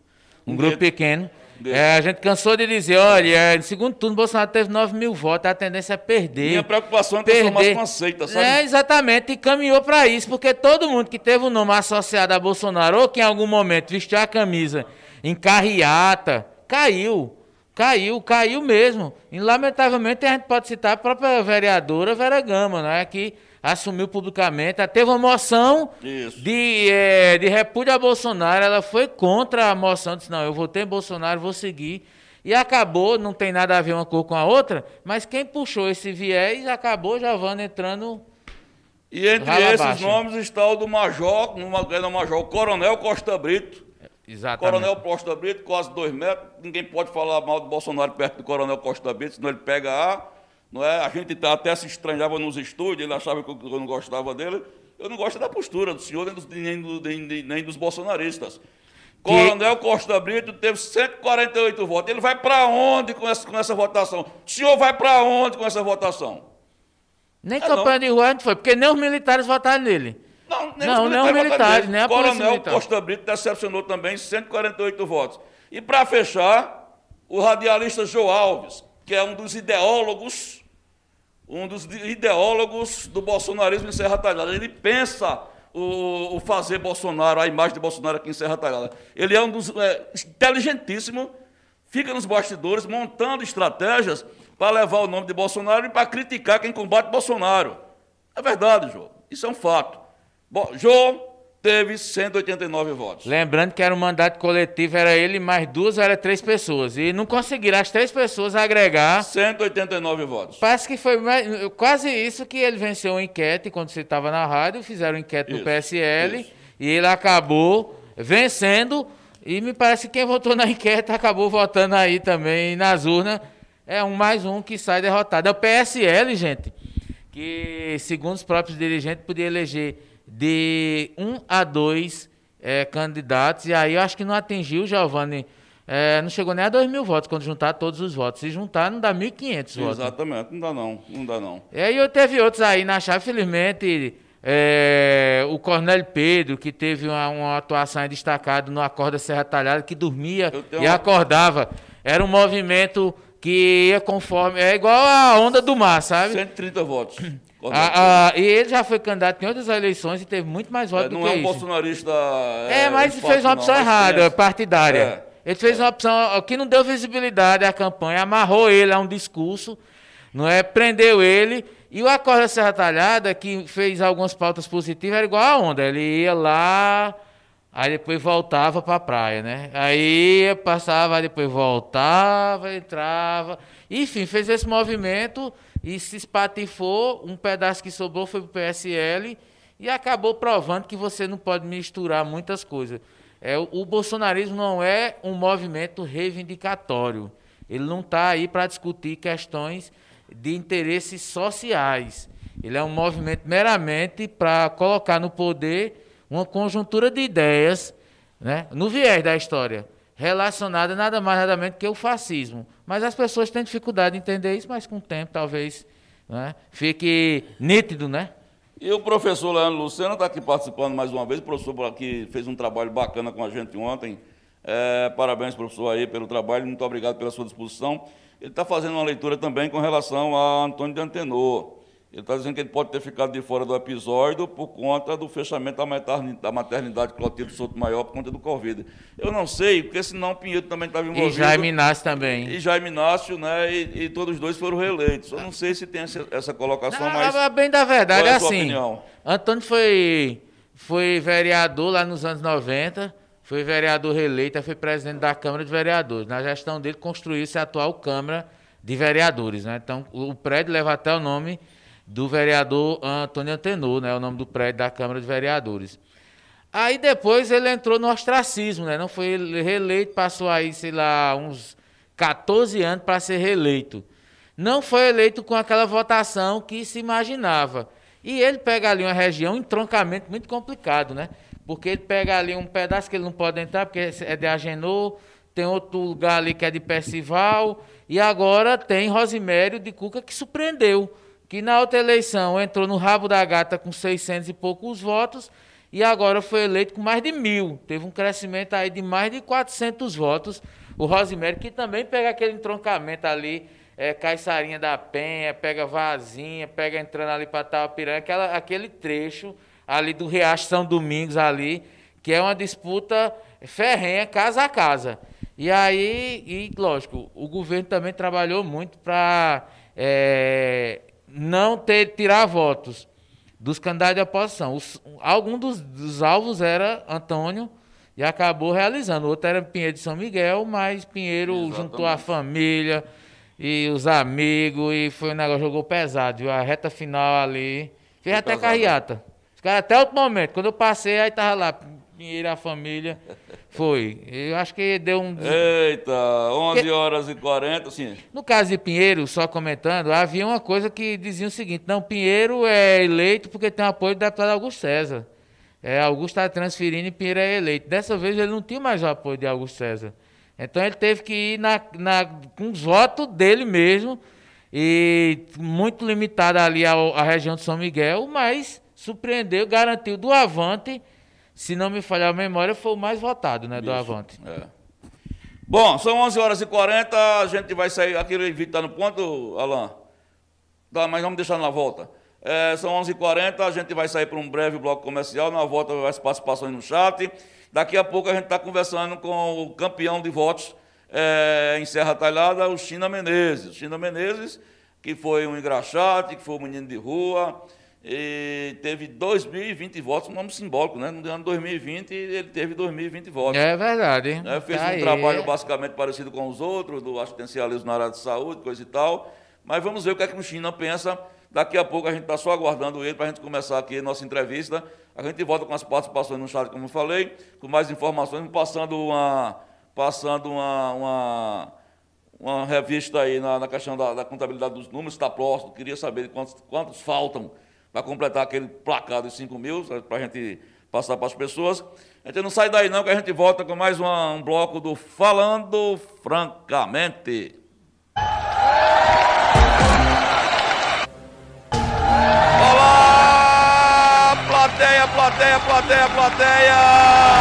um, grupo pequeno. É, a gente cansou de dizer, olha, no segundo turno Bolsonaro teve 9 mil votos, a tendência é perder. Minha preocupação é transformar com seita, sabe? É, exatamente, e caminhou para isso, porque todo mundo que teve o um nome associado a Bolsonaro, ou que em algum momento vestiu a camisa em carreata, caiu. Caiu, caiu mesmo. E, lamentavelmente, a gente pode citar a própria vereadora Vera Gama, não é? que assumiu publicamente, teve uma moção de, é, de repúdio a Bolsonaro, ela foi contra a moção, disse, não, eu votei em Bolsonaro, vou seguir. E acabou, não tem nada a ver uma cor com a outra, mas quem puxou esse viés acabou Giovanni entrando. E entre esses abaixo. nomes está o do Major, no Major Coronel Costa Brito, Exatamente. Coronel Costa Brito, quase dois metros. Ninguém pode falar mal de Bolsonaro perto do Coronel Costa Brito, senão ele pega a. Não é? A gente tá, até se estranhava nos estúdios, ele achava que eu não gostava dele. Eu não gosto da postura do senhor, nem dos, nem, nem, nem dos bolsonaristas. Que... Coronel Costa Brito teve 148 votos. Ele vai para onde com essa, com essa votação? O senhor vai para onde com essa votação? Nem é campanha não. de rua foi, porque nem os militares votaram nele. Não, nem não, os militares, nem, militares, nem a Coronel militar. Costa Brito decepcionou também 148 votos. E para fechar, o radialista João Alves, que é um dos ideólogos, um dos ideólogos do bolsonarismo em Serra Talhada. Ele pensa o, o, fazer Bolsonaro, a imagem de Bolsonaro aqui em Serra Talhada. Ele é um dos é, inteligentíssimo, fica nos bastidores montando estratégias para levar o nome de Bolsonaro e para criticar quem combate Bolsonaro. É verdade, João. Isso é um fato. Bom, João teve 189 votos. Lembrando que era um mandato coletivo, era ele mais duas ou era três pessoas. E não conseguiram as três pessoas agregar. 189 votos. Parece que foi mais, quase isso que ele venceu uma enquete quando você estava na rádio, fizeram enquete isso, no PSL isso. e ele acabou vencendo. E me parece que quem votou na enquete acabou votando aí também nas urnas. É um mais um que sai derrotado. É o PSL, gente, que segundo os próprios dirigentes podia eleger de um a dois é, candidatos, e aí eu acho que não atingiu, Giovanni, é, não chegou nem a 2 mil votos quando juntar todos os votos. Se juntar, não dá 1.500 votos. Exatamente, não dá não, não dá não. E aí eu teve outros aí na chave, felizmente, é, o Cornélio Pedro, que teve uma, uma atuação destacada no Acorda Serra Talhada, que dormia e uma... acordava. Era um movimento que ia conforme. É igual a onda do mar, sabe? 130 votos. Ah, ah, e ele já foi candidato em outras eleições e teve muito mais votos é, do que. Não é um bolsonarista. É, é mas fez uma opção não, errada, partidária. É. Ele fez uma opção que não deu visibilidade à campanha, amarrou ele a um discurso, não é? Prendeu ele. E o Acorda Serra Talhada, que fez algumas pautas positivas, era igual a onda. Ele ia lá, aí depois voltava para a praia, né? Aí passava, depois voltava, entrava. Enfim, fez esse movimento e se espatifou, um pedaço que sobrou foi para o PSL e acabou provando que você não pode misturar muitas coisas. É, o, o bolsonarismo não é um movimento reivindicatório. Ele não está aí para discutir questões de interesses sociais. Ele é um movimento meramente para colocar no poder uma conjuntura de ideias, né, no viés da história. Relacionada nada mais nada menos que o fascismo. Mas as pessoas têm dificuldade de entender isso, mas com o tempo talvez né, fique nítido, né? E o professor Leandro Luciano está aqui participando mais uma vez, o professor aqui fez um trabalho bacana com a gente ontem. É, parabéns, professor, aí pelo trabalho, muito obrigado pela sua disposição. Ele está fazendo uma leitura também com relação a Antônio de Antenor. Ele está dizendo que ele pode ter ficado de fora do episódio por conta do fechamento da maternidade Clotilde Souto Maior por conta do Covid. Eu não sei, porque senão o Pinheiro também estava envolvido. E Jaime Inácio também. E Jaime Inácio, né? E, e, todos os dois foram reeleitos. Eu não sei se tem essa, essa colocação não, mais. Bem da verdade, é, é assim. Opinião? Antônio foi, foi vereador lá nos anos 90, foi vereador reeleito, foi presidente da Câmara de Vereadores. Na gestão dele, construiu-se a atual Câmara de Vereadores. Né? Então, o prédio leva até o nome do vereador Antônio Antenor, né, o nome do prédio da Câmara de Vereadores. Aí depois ele entrou no ostracismo, né, não foi reeleito, passou aí, sei lá, uns 14 anos para ser reeleito. Não foi eleito com aquela votação que se imaginava. E ele pega ali uma região, um entroncamento muito complicado, né? Porque ele pega ali um pedaço que ele não pode entrar, porque é de Agenor, tem outro lugar ali que é de Percival, e agora tem Rosimério de Cuca que surpreendeu que na outra eleição entrou no rabo da gata com 600 e poucos votos e agora foi eleito com mais de mil. Teve um crescimento aí de mais de 400 votos. O Rosemary, que também pega aquele entroncamento ali, é, Caiçarinha da Penha, pega Vazinha, pega entrando ali para Tapiranha, aquela, aquele trecho ali do Riacho São Domingos ali, que é uma disputa ferrenha, casa a casa. E aí, e lógico, o governo também trabalhou muito para é, não ter, tirar votos dos candidatos de oposição. Os, algum dos, dos, alvos era Antônio e acabou realizando. O outro era Pinheiro de São Miguel, mas Pinheiro Exatamente. juntou a família e os amigos e foi um negócio, jogou pesado. Viu? A reta final ali. Fez foi até pesado. carreata. Até outro momento. Quando eu passei, aí tava lá, Pinheiro, a família. Foi. Eu acho que deu um. Eita, 11 que... horas e 40, sim. No caso de Pinheiro, só comentando, havia uma coisa que dizia o seguinte: não, Pinheiro é eleito porque tem apoio do deputado Augusto César. É, Augusto está transferindo e Pinheiro é eleito. Dessa vez ele não tinha mais o apoio de Augusto César. Então ele teve que ir na, na, com os votos dele mesmo, e muito limitado ali a região de São Miguel, mas surpreendeu, garantiu do Avante se não me falhar a memória, foi o mais votado, né, do Avante. É. Bom, são 11 horas e 40, a gente vai sair, aquele vídeo está no ponto, Alain? Tá, mas vamos deixar na volta. É, são 11 h 40 a gente vai sair para um breve bloco comercial, na volta vai as participações no chat. Daqui a pouco a gente está conversando com o campeão de votos é, em Serra Talhada, o China Menezes. China Menezes, que foi um engraxate, que foi um menino de rua, e teve 2.020 votos, um nome simbólico, né? No ano 2020 ele teve 2.020 votos. É verdade. Né? Fez tá um aí. trabalho basicamente parecido com os outros, do assistencialismo na área de saúde, coisa e tal. Mas vamos ver o que é que o China pensa. Daqui a pouco a gente está só aguardando ele para a gente começar aqui a nossa entrevista. A gente volta com as participações no chat, como eu falei, com mais informações, passando uma, passando uma, uma, uma revista aí na, na questão da, da contabilidade dos números, está próximo. Queria saber quantos, quantos faltam para completar aquele placar de 5 mil, para a gente passar para as pessoas. A gente não sai daí não, que a gente volta com mais uma, um bloco do Falando Francamente. Olá, plateia, plateia, plateia, plateia.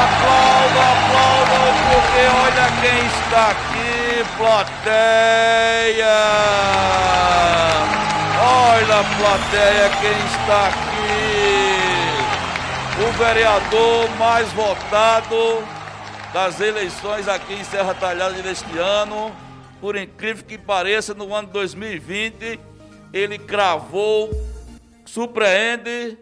Aplauda, aplauda, porque olha quem está aqui, plateia. Olha, plateia, quem está aqui. O vereador mais votado das eleições aqui em Serra Talhada deste ano. Por incrível que pareça, no ano 2020, ele cravou, surpreende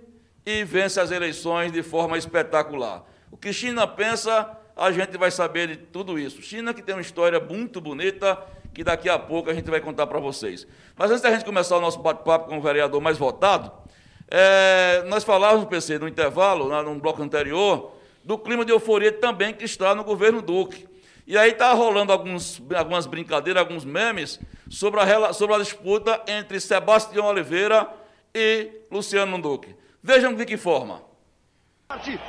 e vence as eleições de forma espetacular. O que China pensa, a gente vai saber de tudo isso. China que tem uma história muito bonita que daqui a pouco a gente vai contar para vocês. Mas antes da gente começar o nosso bate-papo com o vereador mais votado, é, nós falávamos, PC, no intervalo, no num bloco anterior, do clima de euforia também que está no governo Duque. E aí está rolando alguns, algumas brincadeiras, alguns memes sobre a, sobre a disputa entre Sebastião Oliveira e Luciano Duque. Vejam de que forma.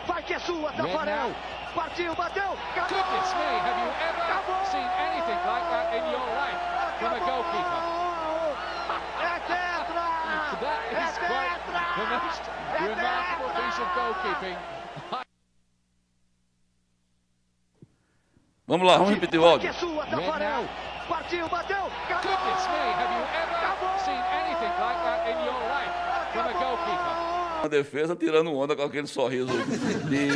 Vai que é sua, Tafarel. Partiu, bateu. Goodness me, have you ever Acabou. seen anything like that in your life from a goalkeeper? É tetra! That is é quite the most é remarkable piece of goalkeeping. Vamos lá, vamos repetir o áudio. Partiu, bateu. Goodness me, have you ever seen anything like that in your life from a goalkeeper? A defesa tirando onda com aquele sorriso de.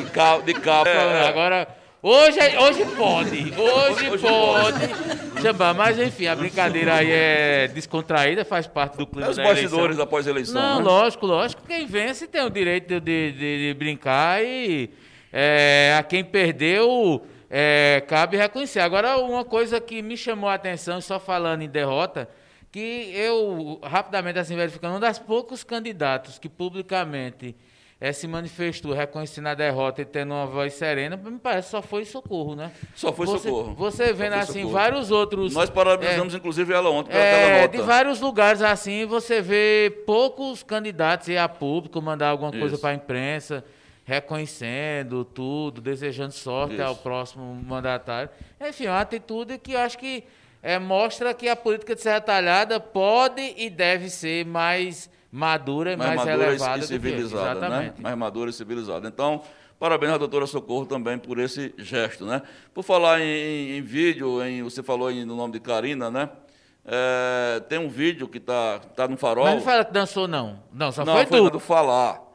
De cabo. É. Agora, hoje, hoje pode, <laughs> hoje, hoje pode. Chamar, mas enfim, a brincadeira aí é descontraída, faz parte do clima é os da bastidores eleição. após a eleição. Não, né? lógico, lógico. Quem vence tem o direito de, de, de brincar e é, a quem perdeu é, cabe reconhecer. Agora, uma coisa que me chamou a atenção, só falando em derrota, que eu, rapidamente assim, verificando, um dos poucos candidatos que publicamente é, se manifestou reconhecendo a derrota e tendo uma voz serena, me parece só foi socorro, né? Só foi você, socorro. Você vendo assim, socorro. vários outros. Nós parabenizamos, é, inclusive, ela ontem pela é. De vários lugares assim, você vê poucos candidatos ir a público mandar alguma coisa para a imprensa reconhecendo tudo, desejando sorte Isso. ao próximo mandatário. Enfim, é uma atitude que eu acho que é, mostra que a política de Serra Talhada pode e deve ser mais madura e mais, mais madura elevada e civilizada, né? Mais madura e civilizada. Então, parabéns à doutora Socorro também por esse gesto, né? Por falar em, em, vídeo, em, você falou em, no nome de Karina, né? É, tem um vídeo que está tá no farol. Mas não fala que dançou, não. Não, só não, foi, foi tu. falar.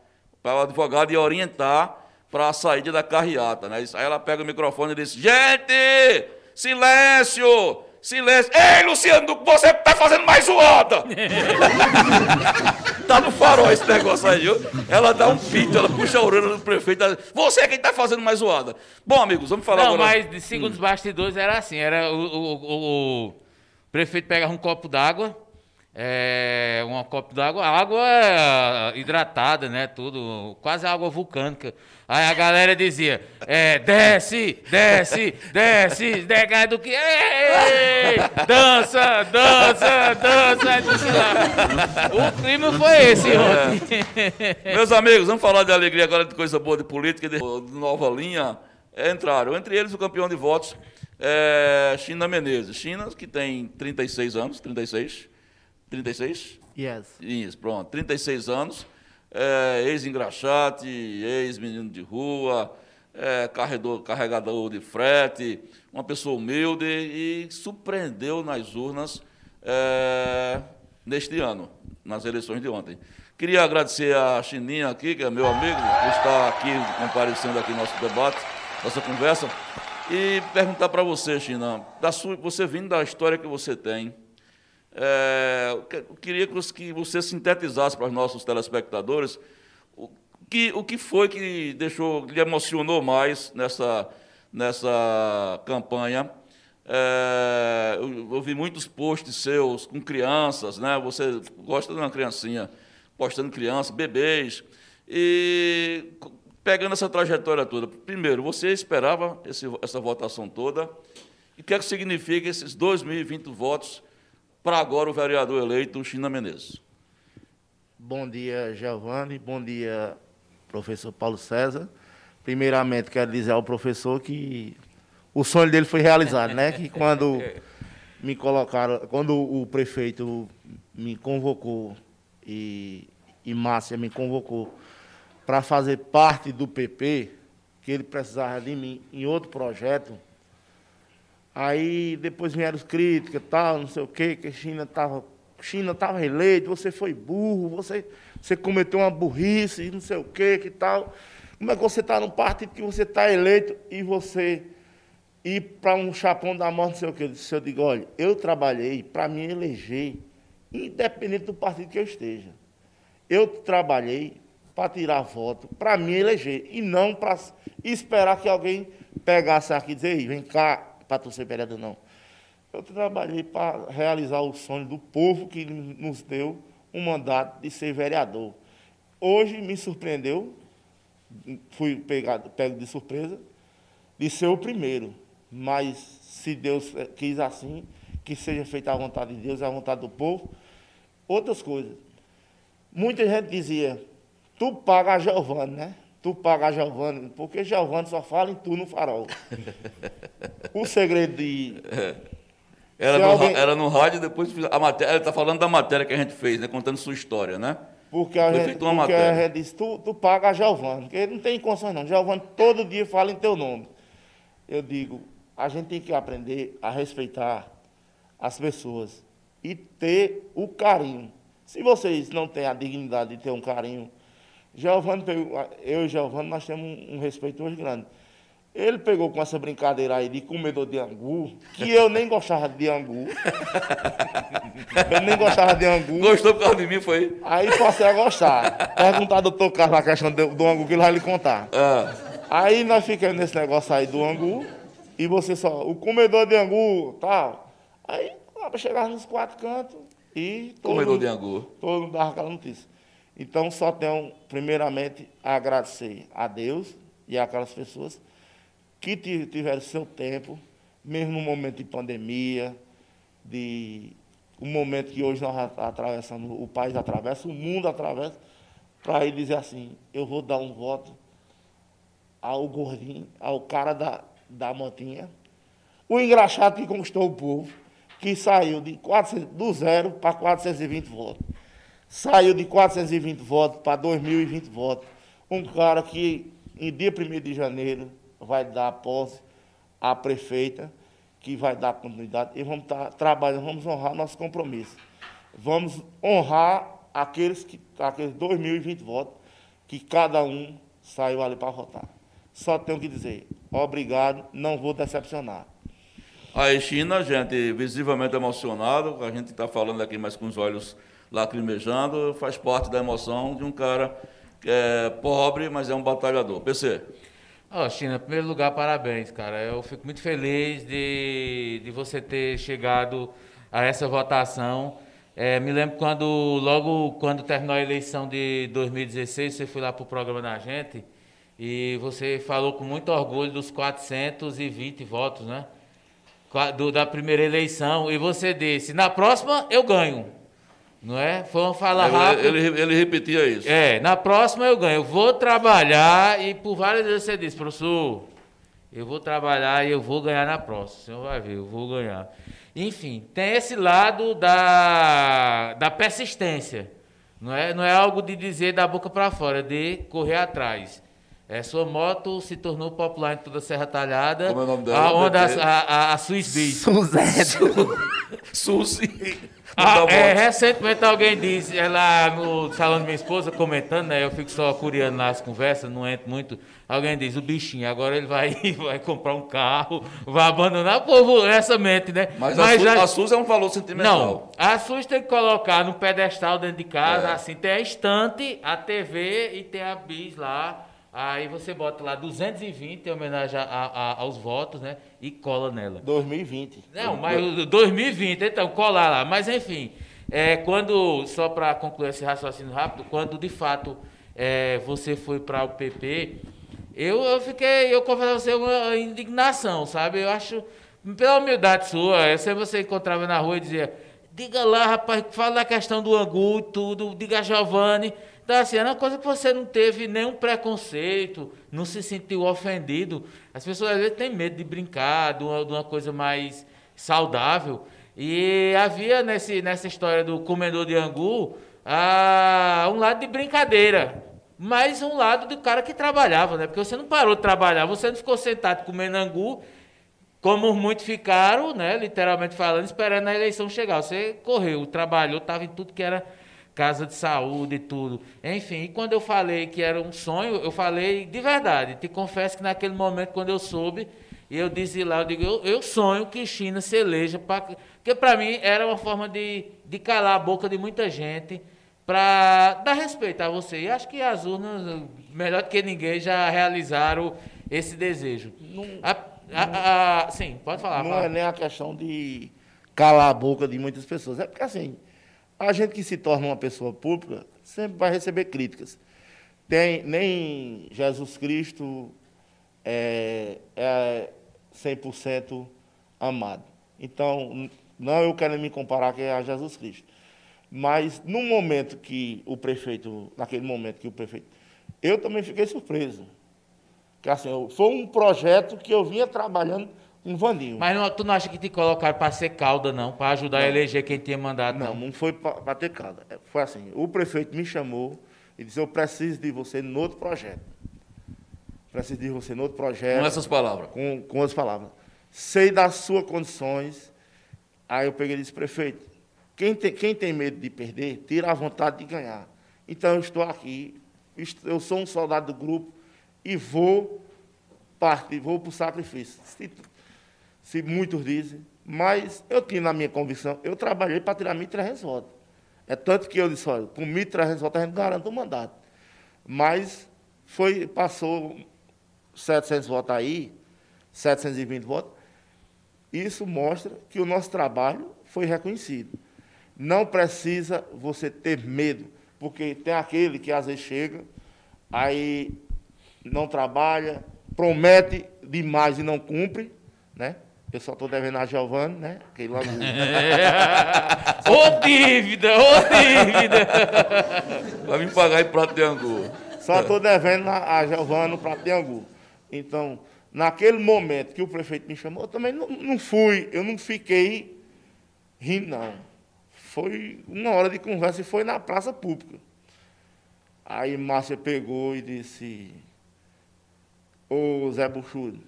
Para o advogado e orientar para a saída da carreata, né? Aí ela pega o microfone e diz: Gente, silêncio! Silêncio. Ei, Luciano, você tá fazendo mais zoada! <laughs> tá no farol esse negócio aí, viu? Ela dá um pito, ela puxa a orelha do prefeito. Ela, você é quem tá fazendo mais zoada. Bom, amigos, vamos falar Não, agora. mas segundo hum. os bastidores era assim: era o, o, o, o prefeito pegava um copo d'água. É, um copo d'água, água hidratada, né? Tudo, quase água vulcânica. Aí a galera dizia: é, desce, desce, desce, desce do que? Ei, dança, dança, dança. O clima foi esse ontem. É. Meus amigos, vamos falar de alegria agora, de coisa boa de política, de nova linha. Entraram, entre eles o campeão de votos, é, China Menezes. China, que tem 36 anos, 36 36? Yes. Isso, pronto. 36 anos, é, ex-engraxate, ex-menino de rua, é, carregador, carregador de frete, uma pessoa humilde e surpreendeu nas urnas é, neste ano, nas eleições de ontem. Queria agradecer a Chininha aqui, que é meu amigo, por estar aqui comparecendo aqui no nosso debate, nossa conversa, e perguntar para você, China, da sua, você vindo da história que você tem, é, eu queria que você sintetizasse para os nossos telespectadores o que, o que foi que deixou, lhe emocionou mais nessa, nessa campanha. É, eu, eu vi muitos posts seus com crianças, né? Você gosta de uma criancinha, postando crianças, bebês. E pegando essa trajetória toda, primeiro, você esperava esse, essa votação toda? E o que, é que significa esses 2.020 votos para agora o vereador eleito, China Menezes. Bom dia, Giovanni. Bom dia, professor Paulo César. Primeiramente, quero dizer ao professor que o sonho dele foi realizado, né? Que quando me colocaram, quando o prefeito me convocou e, e Márcia me convocou para fazer parte do PP, que ele precisava de mim em outro projeto, Aí depois vieram as críticas, tal, não sei o quê, que a China estava China estava eleito, você foi burro, você, você cometeu uma burrice, não sei o quê, que tal. Como é que você está num partido que você está eleito e você ir para um chapão da morte, não sei o quê? Eu digo, olha, eu trabalhei para me eleger, independente do partido que eu esteja. Eu trabalhei para tirar voto, para me eleger, e não para esperar que alguém pegasse aqui e dizer, vem cá, para tu ser vereador, não. Eu trabalhei para realizar o sonho do povo que nos deu um mandato de ser vereador. Hoje me surpreendeu, fui pegado, pego de surpresa, de ser o primeiro. Mas se Deus quis assim, que seja feita a vontade de Deus, a vontade do povo. Outras coisas. Muita gente dizia, tu paga a Giovanni, né? Tu paga a Giovanni, porque Giovanni só fala em tu no farol. <laughs> o segredo de. Era no, alguém- ra- era no rádio, depois a matéria. Ele está falando da matéria que a gente fez, né? Contando sua história, né? Porque a gente, porque a gente disse, tu, tu paga a Giovanni, porque não tem condições não. Giovanni todo dia fala em teu nome. Eu digo, a gente tem que aprender a respeitar as pessoas e ter o carinho. Se vocês não têm a dignidade de ter um carinho, Giovanni pegou, eu e Giovanni, nós temos um, um respeito hoje grande. Ele pegou com essa brincadeira aí de comedor de angu, que eu nem gostava de angu. <laughs> eu nem gostava de angu. Gostou por causa de mim, foi? Aí passei a gostar. Perguntar ao doutor Carlos a questão do, do angu que ele vai lhe contar. Ah, Aí nós ficamos nesse negócio aí do angu. E você só, o comedor de angu, tal. Aí chegava nos quatro cantos e todo comedor mundo- de angu. todo mundo dava aquela notícia. Então, só tenho, primeiramente, a agradecer a Deus e aquelas pessoas que ti- tiveram seu tempo, mesmo no momento de pandemia, de um momento que hoje nós atravessamos, o país atravessa, o mundo atravessa, para ele dizer assim, eu vou dar um voto ao gordinho, ao cara da, da motinha, o engraxado que conquistou o povo, que saiu de 400, do zero para 420 votos. Saiu de 420 votos para 2020 votos. Um cara que, em dia 1 de janeiro, vai dar posse à prefeita, que vai dar continuidade, e vamos estar trabalhando, vamos honrar nosso compromisso. Vamos honrar aqueles, que, aqueles 2020 votos que cada um saiu ali para votar. Só tenho que dizer, obrigado, não vou decepcionar. Aí, China, gente, visivelmente emocionado, a gente está falando aqui, mas com os olhos lacrimejando, faz parte da emoção de um cara é pobre, mas é um batalhador. PC, Ó, China, em primeiro lugar, parabéns, cara. Eu fico muito feliz de, de você ter chegado a essa votação. É, me lembro quando, logo quando terminou a eleição de 2016, você foi lá para o programa da gente e você falou com muito orgulho dos 420 votos, né? Do, da primeira eleição. E você disse, na próxima eu ganho. Não é? Foi uma fala rápida. ele, ele, ele repetia isso. É, na próxima eu ganho. Eu vou trabalhar e por várias vezes você disse, professor, eu vou trabalhar e eu vou ganhar na próxima. O senhor vai ver, eu vou ganhar. Enfim, tem esse lado da, da persistência. Não é, não é algo de dizer da boca para fora, é de correr atrás. É, sua moto se tornou popular em toda a Serra Talhada. Como é o nome dela? A, BP? a, a, a Swiss Beat. Susi. Ah, é, recentemente alguém disse, é lá no salão de minha esposa, comentando, né? Eu fico só curiando nas conversas, não entro muito. Alguém diz, o bichinho, agora ele vai, <laughs> vai comprar um carro, vai abandonar. O povo, essa mente, né? Mas, a, Su, já- a Suzy é um valor sentimental. Não, a SUS tem que colocar no pedestal dentro de casa, É. assim, tem a estante, a TV e tem a bis lá. Aí você bota lá 220 em homenagem a- a- aos votos, né? E cola nela. 2020. Não, mas o 2020, então, colar lá. Mas, enfim, é, quando, só para concluir esse raciocínio rápido, quando de fato é, você foi para o PP, eu, eu fiquei, eu confesso a você, uma indignação, sabe? Eu acho, pela humildade sua, eu sei você encontrava na rua e dizia, diga lá, rapaz, fala da questão do angu e tudo, diga a Giovanni. Então, assim, era uma coisa que você não teve nenhum preconceito, não se sentiu ofendido. As pessoas às vezes têm medo de brincar, de uma, de uma coisa mais saudável. E havia nesse, nessa história do comedor de angu ah, um lado de brincadeira, mas um lado do cara que trabalhava, né? Porque você não parou de trabalhar, você não ficou sentado comendo angu, como muitos ficaram, né? Literalmente falando, esperando a eleição chegar. Você correu, trabalhou, estava em tudo que era casa de saúde e tudo. Enfim, e quando eu falei que era um sonho, eu falei de verdade. Te confesso que naquele momento, quando eu soube, eu disse lá, eu digo, eu, eu sonho que China se eleja, pra, porque para mim era uma forma de, de calar a boca de muita gente, para dar respeito a você. E acho que as urnas, melhor do que ninguém, já realizaram esse desejo. A- a- a- sim, pode falar. não fala. é nem a questão de calar a boca de muitas pessoas. É porque, assim, a gente que se torna uma pessoa pública sempre vai receber críticas. Tem, nem Jesus Cristo é, é 100% amado. Então, não eu quero me comparar que é a Jesus Cristo. Mas, no momento que o prefeito, naquele momento que o prefeito, eu também fiquei surpreso. Que, assim, foi um projeto que eu vinha trabalhando com o Vandinho. Mas não, tu não acha que te colocaram pra ser cauda, não? Pra ajudar a eleger quem tinha mandado, Não, não? não foi para ter calda. É, Foi assim, o prefeito me chamou e disse, eu preciso de você no outro projeto. Preciso de você no outro projeto. Com essas palavras. com, com as palavras. Sei das suas condições. Aí eu peguei e disse, prefeito, quem tem, quem tem medo de perder, tira a vontade de ganhar. Então eu estou aqui, eu sou um soldado do grupo e vou partir, vou para o sacrifício. Se, se muitos dizem, mas eu tinha na minha convicção, eu trabalhei para tirar 1.300 votos. É tanto que eu disse, olha, com 1.300 votos a gente garante o mandato. Mas foi, passou 700 votos aí, 720 votos, isso mostra que o nosso trabalho foi reconhecido. Não precisa você ter medo, porque tem aquele que às vezes chega, aí não trabalha, promete demais e não cumpre, né? Eu só estou devendo a Giovanni, né? Aquele lá do... <laughs> Ô dívida, ô dívida! Vai me pagar em prato de angu. Só estou devendo a, a Giovana no Prato de Angu. Então, naquele momento que o prefeito me chamou, eu também não, não fui, eu não fiquei rindo, não. Foi uma hora de conversa e foi na praça pública. Aí Márcia pegou e disse, ô Zé Buchudo,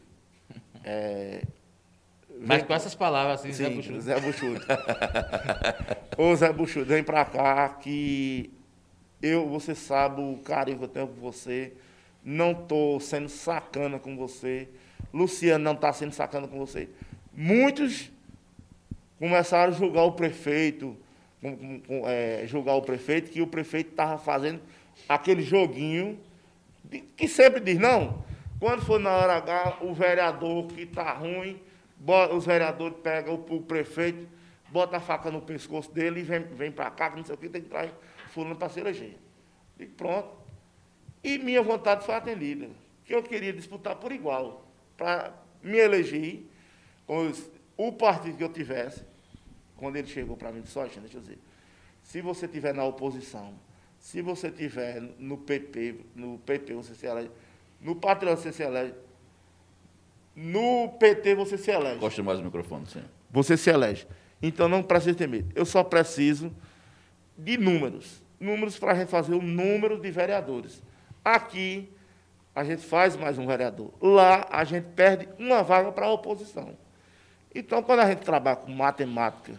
é, Mas com essas palavras assim, Zé Sim, Buxudo. Zé Buchudo. <laughs> Ô Zé Buchudo, vem pra cá que eu, você sabe o carinho que eu tenho com você. Não tô sendo sacana com você. Luciano não está sendo sacana com você. Muitos começaram a julgar o prefeito, com- com- é, julgar o prefeito, que o prefeito estava fazendo aquele joguinho de- que sempre diz, não, quando for na hora H, o vereador que está ruim, os vereadores pegam o, prefeito, bota a faca no pescoço dele e vem, vem para cá, que não sei o que, tem que trazer fulano para se eleger. E pronto. E minha vontade foi atendida, que eu queria disputar por igual, para me eleger com os- o partido que eu tivesse, quando ele chegou para mim, disse, "Ó, Xana, deixa eu dizer, se você estiver na oposição, se você estiver no PP, no PP você se elege, no Patriota você se elege, no PT você se elege. Encosta mais o microfone, sim. Você se elege. Então não precisa ter medo. Eu só preciso de números. Números para a gente fazer o número de vereadores. Aqui, a gente faz mais um vereador. Lá, a gente perde uma vaga para a oposição. Então, quando a gente trabalha com matemática,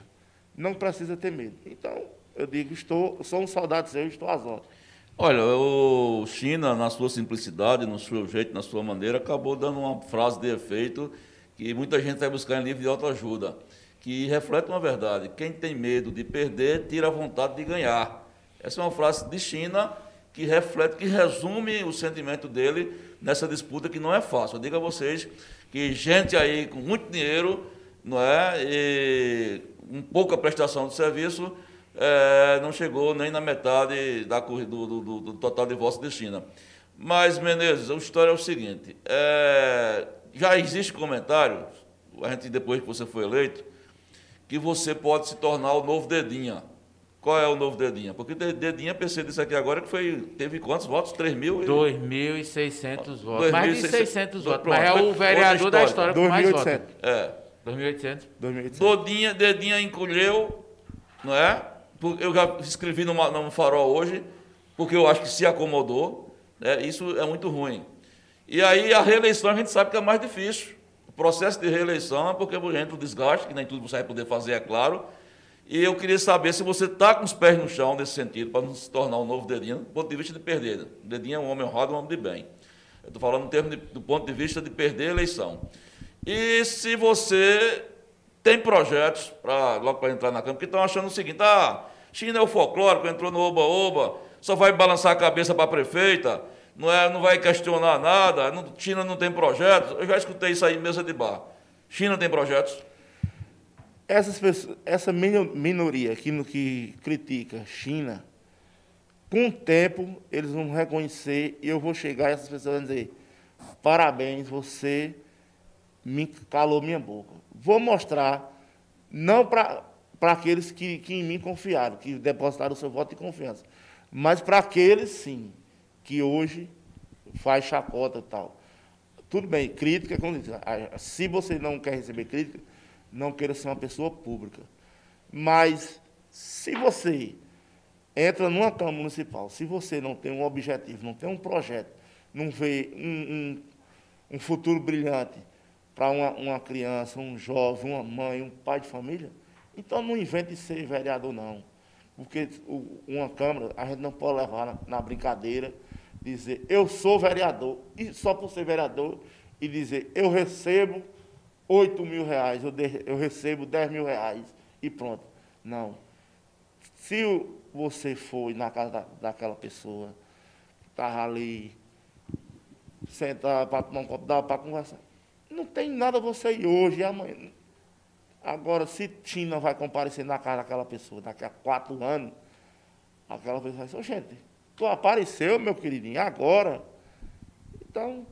não precisa ter medo. Então, eu digo, estou, sou um soldado seu, estou às ordens. Olha, o China, na sua simplicidade, no seu jeito, na sua maneira, acabou dando uma frase de efeito que muita gente vai buscar em livro de autoajuda, que reflete uma verdade. Quem tem medo de perder, tira a vontade de ganhar. Essa é uma frase de China que reflete, que resume o sentimento dele nessa disputa que não é fácil. Eu digo a vocês que gente aí com muito dinheiro, não é, e com pouca prestação de serviço, é, não chegou nem na metade da, do, do- do- total de votos de China. Mas, Menezes, a história é o seguinte: é, já existe comentário, a gente depois que você foi eleito, que você pode se tornar o novo Dedinha. Qual é o novo Dedinha? Porque de- Dedinha, PC disse aqui agora que foi, teve quantos votos? 3 mil? e- 2.600 votos. Mais de 2.600 600 votos. Pronto, Mas é o vereador da história. com mais votos. 2.800. É. 2.800? 2.800. Dodinha, dedinha encolheu, não é? Eu já escrevi numa, num farol hoje, porque eu acho que se acomodou. Né? Isso é muito ruim. E aí a reeleição a gente sabe que é mais difícil. O processo de reeleição é porque entra o desgaste, que nem tudo você vai poder fazer, é claro. E eu queria saber se você está com os pés no chão nesse sentido, para não se tornar um novo dedinho, do ponto de vista de perder. O dedinho é um homem honrado, um homem de bem. Eu estou falando em termos de- do ponto de vista de perder a eleição. E se você tem projetos, para logo para entrar na Câmara, que estão achando o seguinte, ah, China é o folclórico, entrou no oba-oba, só vai balançar a cabeça para a prefeita, não, é, não vai questionar nada, não, China não tem projetos. Eu já escutei isso aí em mesa de bar. China tem projetos? Essas pessoas, essa mino- minoria que, no, que critica China, com o tempo eles vão reconhecer e eu vou chegar e essas pessoas vão dizer: parabéns, você me calou minha boca. Vou mostrar, não para aqueles que, que em mim confiaram, que depositaram o seu voto de confiança, mas para aqueles, sim, que hoje faz chacota e tal. Tudo bem, crítica, a- se você não quer receber crítica, não queira ser uma pessoa pública. Mas se você entra numa Câmara Municipal, se você não tem um objetivo, não tem um projeto, não vê um, um, um futuro brilhante para uma, uma criança, um jovem, uma mãe, um pai de família, então não invente ser vereador, não. Porque o- uma Câmara, a gente não pode levar na, na brincadeira, dizer eu sou vereador, e só por ser vereador, e dizer eu recebo 8 mil reais, eu, de- eu recebo 10 mil reais, e pronto. Não. Se você foi na casa da, daquela pessoa, estava ali, sentar para tomar um copo d'água, para conversar, não tem nada você ir hoje e amanhã. Agora, se Tina vai comparecer na casa daquela pessoa daqui a quatro anos, aquela pessoa vai dizer, "Ô, gente, tu apareceu, meu queridinho, agora. Então,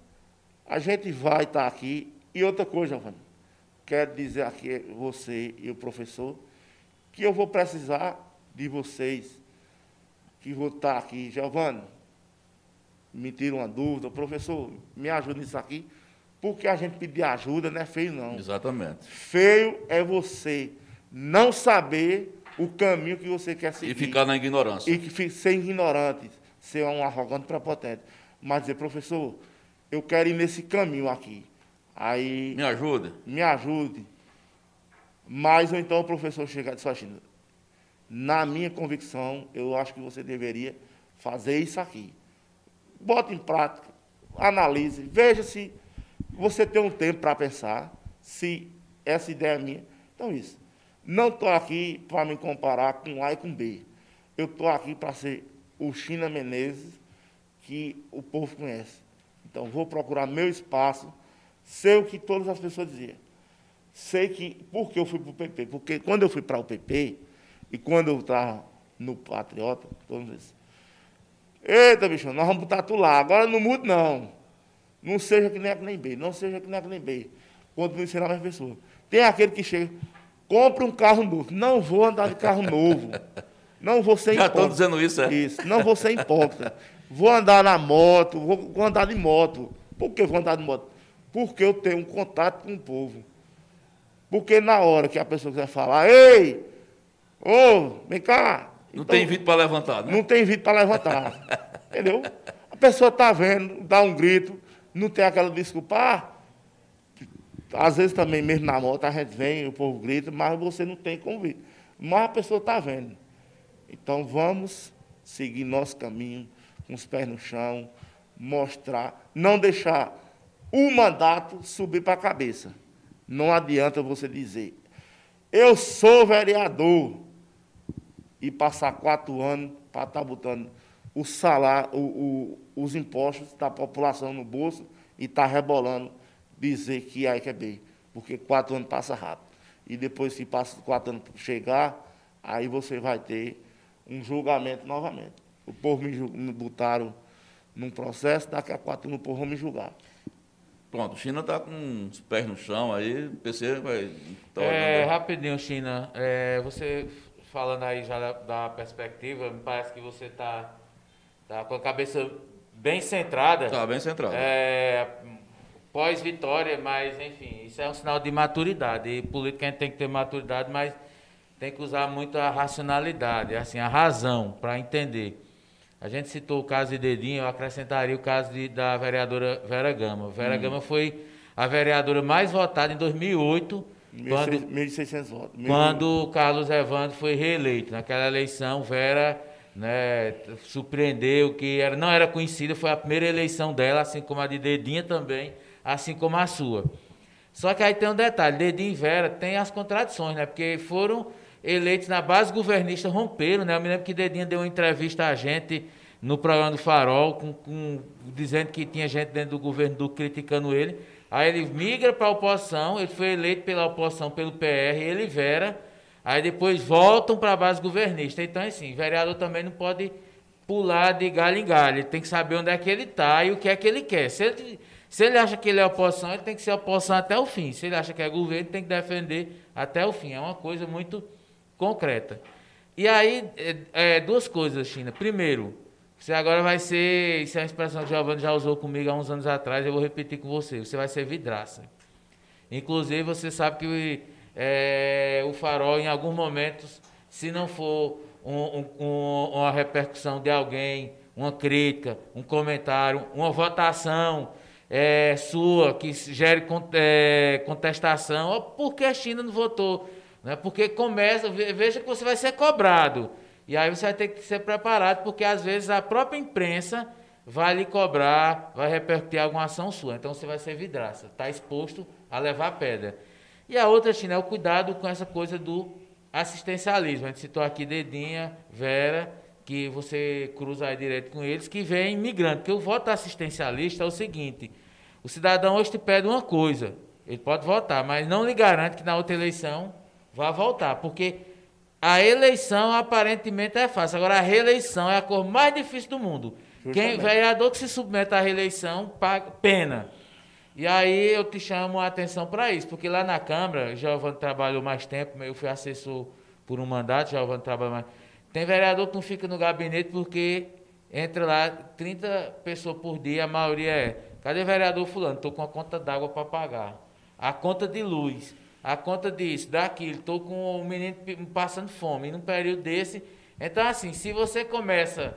a gente vai estar aqui. E outra coisa, Giovanni, quero dizer aqui, você e o professor, que eu vou precisar de vocês, que vou estar aqui. Giovanni, me tira uma dúvida, professor, me ajuda nisso aqui, porque a gente pedir ajuda não é feio, não. Exatamente. Feio é você não saber o caminho que você quer seguir. E ficar na ignorância. E que ser ignorante, ser um arrogante prepotente. Mas dizer, professor, eu quero ir nesse caminho aqui. Aí Me ajuda. me ajude. Mas ou então o professor chegar e "Ó, China, na minha convicção, eu acho que você deveria fazer isso aqui. Bota em prática, analise, veja se você tem um tempo para pensar, se essa ideia é minha. Então, isso. Não estou aqui para me comparar com A e com B. Eu estou aqui para ser o China Menezes que o povo conhece. Então, vou procurar meu espaço, sei o que todas as pessoas diziam. Sei que, por que eu fui para o PP? Porque quando eu fui para o PP, e quando eu estava no Patriota, todo mundo disse, eita, bicho, nós vamos botar tu lá, agora não muda não. Não seja que nem A que nem B, não seja que nem A que nem B. Continue sendo a mesma pessoa. Tem aquele que chega, compre um carro novo. Não vou andar de carro novo. Não vou ser <laughs> Já estão hipócrita. dizendo isso, é? Isso, não vou ser hipócrita. Vou andar na moto, vou, vou andar de moto. Por que vou andar de moto? Porque eu tenho um contato com o povo. Porque na hora que a pessoa quiser falar, ei, ô, vem cá. Não Então, tem vídeo para levantar, né? não tem vídeo para levantar. <laughs> entendeu? A pessoa está vendo, dá um grito, não tem aquela desculpa. Às vezes também, mesmo na moto, a gente vem, o povo grita, mas você não tem convite. Mas a pessoa está vendo. Então vamos seguir nosso caminho, com os pés no chão, mostrar, não deixar o mandato subir para a cabeça. Não adianta você dizer, eu sou vereador, e passar quatro anos para estar botando o salário, o- os impostos da população no bolso e estar rebolando, dizer que aí que é bem. Porque quatro anos passa rápido. E depois que passa quatro anos chegar, aí você vai ter um julgamento novamente. O povo me, me botaram num processo, daqui a quatro anos o povo vai me julgar. Pronto, China está com os pés no chão aí, o PC vai. Tá É, rapidinho, China. É, você falando aí já da, da perspectiva, me parece que você tá, tá com a cabeça bem centrada. Tá bem centrado. É, pós-vitória, mas enfim, isso é um sinal de maturidade. E política a gente tem que ter maturidade, mas tem que usar muito a racionalidade, assim, a razão para entender. A gente citou o caso de Dedinho, eu acrescentaria o caso de- da vereadora Vera Gama. Vera Gama foi a vereadora mais votada em 2008, quando 1.600 votos. Quando o Carlos Evandro foi reeleito. Naquela eleição, Vera né, surpreendeu que era, não era conhecida, foi a primeira eleição dela, assim como a de Dedinha também, assim como a sua. Só que aí tem um detalhe, Dedinho e Vera tem as contradições, né? Porque foram eleitos na base governista, romperam, né? Eu me lembro que Dedinha deu uma entrevista a gente no programa do Farol, com, com- dizendo que tinha gente dentro do governo do criticando ele. Aí ele migra para a oposição, ele foi eleito pela oposição pelo PR, ele Vera, aí depois voltam para a base governista. Então, assim, vereador também não pode pular de galho em galho, ele tem que saber onde é que ele está e o que é que ele quer. Se ele, se ele acha que ele é oposição, ele tem que ser oposição até o fim. Se ele acha que é governo, ele tem que defender até o fim. É uma coisa muito concreta. E aí, é, é, duas coisas, China. Primeiro, Você agora vai ser, isso é uma expressão que o Giovanni já usou comigo há uns anos atrás, eu vou repetir com você. Você vai ser vidraça. Inclusive, você sabe que é, o farol, em alguns momentos, se não for um, um, uma repercussão de alguém, uma crítica, um comentário, uma votação é, sua que gere é, contestação, ou por que a China não votou? Né? Porque começa, veja que você vai ser cobrado. E aí você vai ter que ser preparado, porque às vezes a própria imprensa vai lhe cobrar, vai repercutir alguma ação sua. Então você vai ser vidraça, está exposto a levar pedra. E a outra, China, é o cuidado com essa coisa do assistencialismo. A gente citou aqui Dedinha, Vera, que você cruza aí direto com eles, que vem migrante. Porque o voto assistencialista é o seguinte: o cidadão hoje te pede uma coisa, ele pode votar, mas não lhe garante que na outra eleição vá votar. Porque a eleição aparentemente é fácil. Agora, a reeleição é a cor mais difícil do mundo. Justamente. Quem vereador que se submete à reeleição paga pena. E aí eu te chamo a atenção para isso, porque lá na Câmara, Giovanni trabalhou mais tempo, eu fui assessor por um mandato, Giovanni trabalhou mais. Tem vereador que não fica no gabinete porque entra lá 30 pessoas por dia, a maioria é. Cadê vereador fulano? Estou com a conta d'água para pagar. A conta de luz, a conta disso, daquilo. Estou com o menino passando fome. E num período desse. Então, assim, se você começa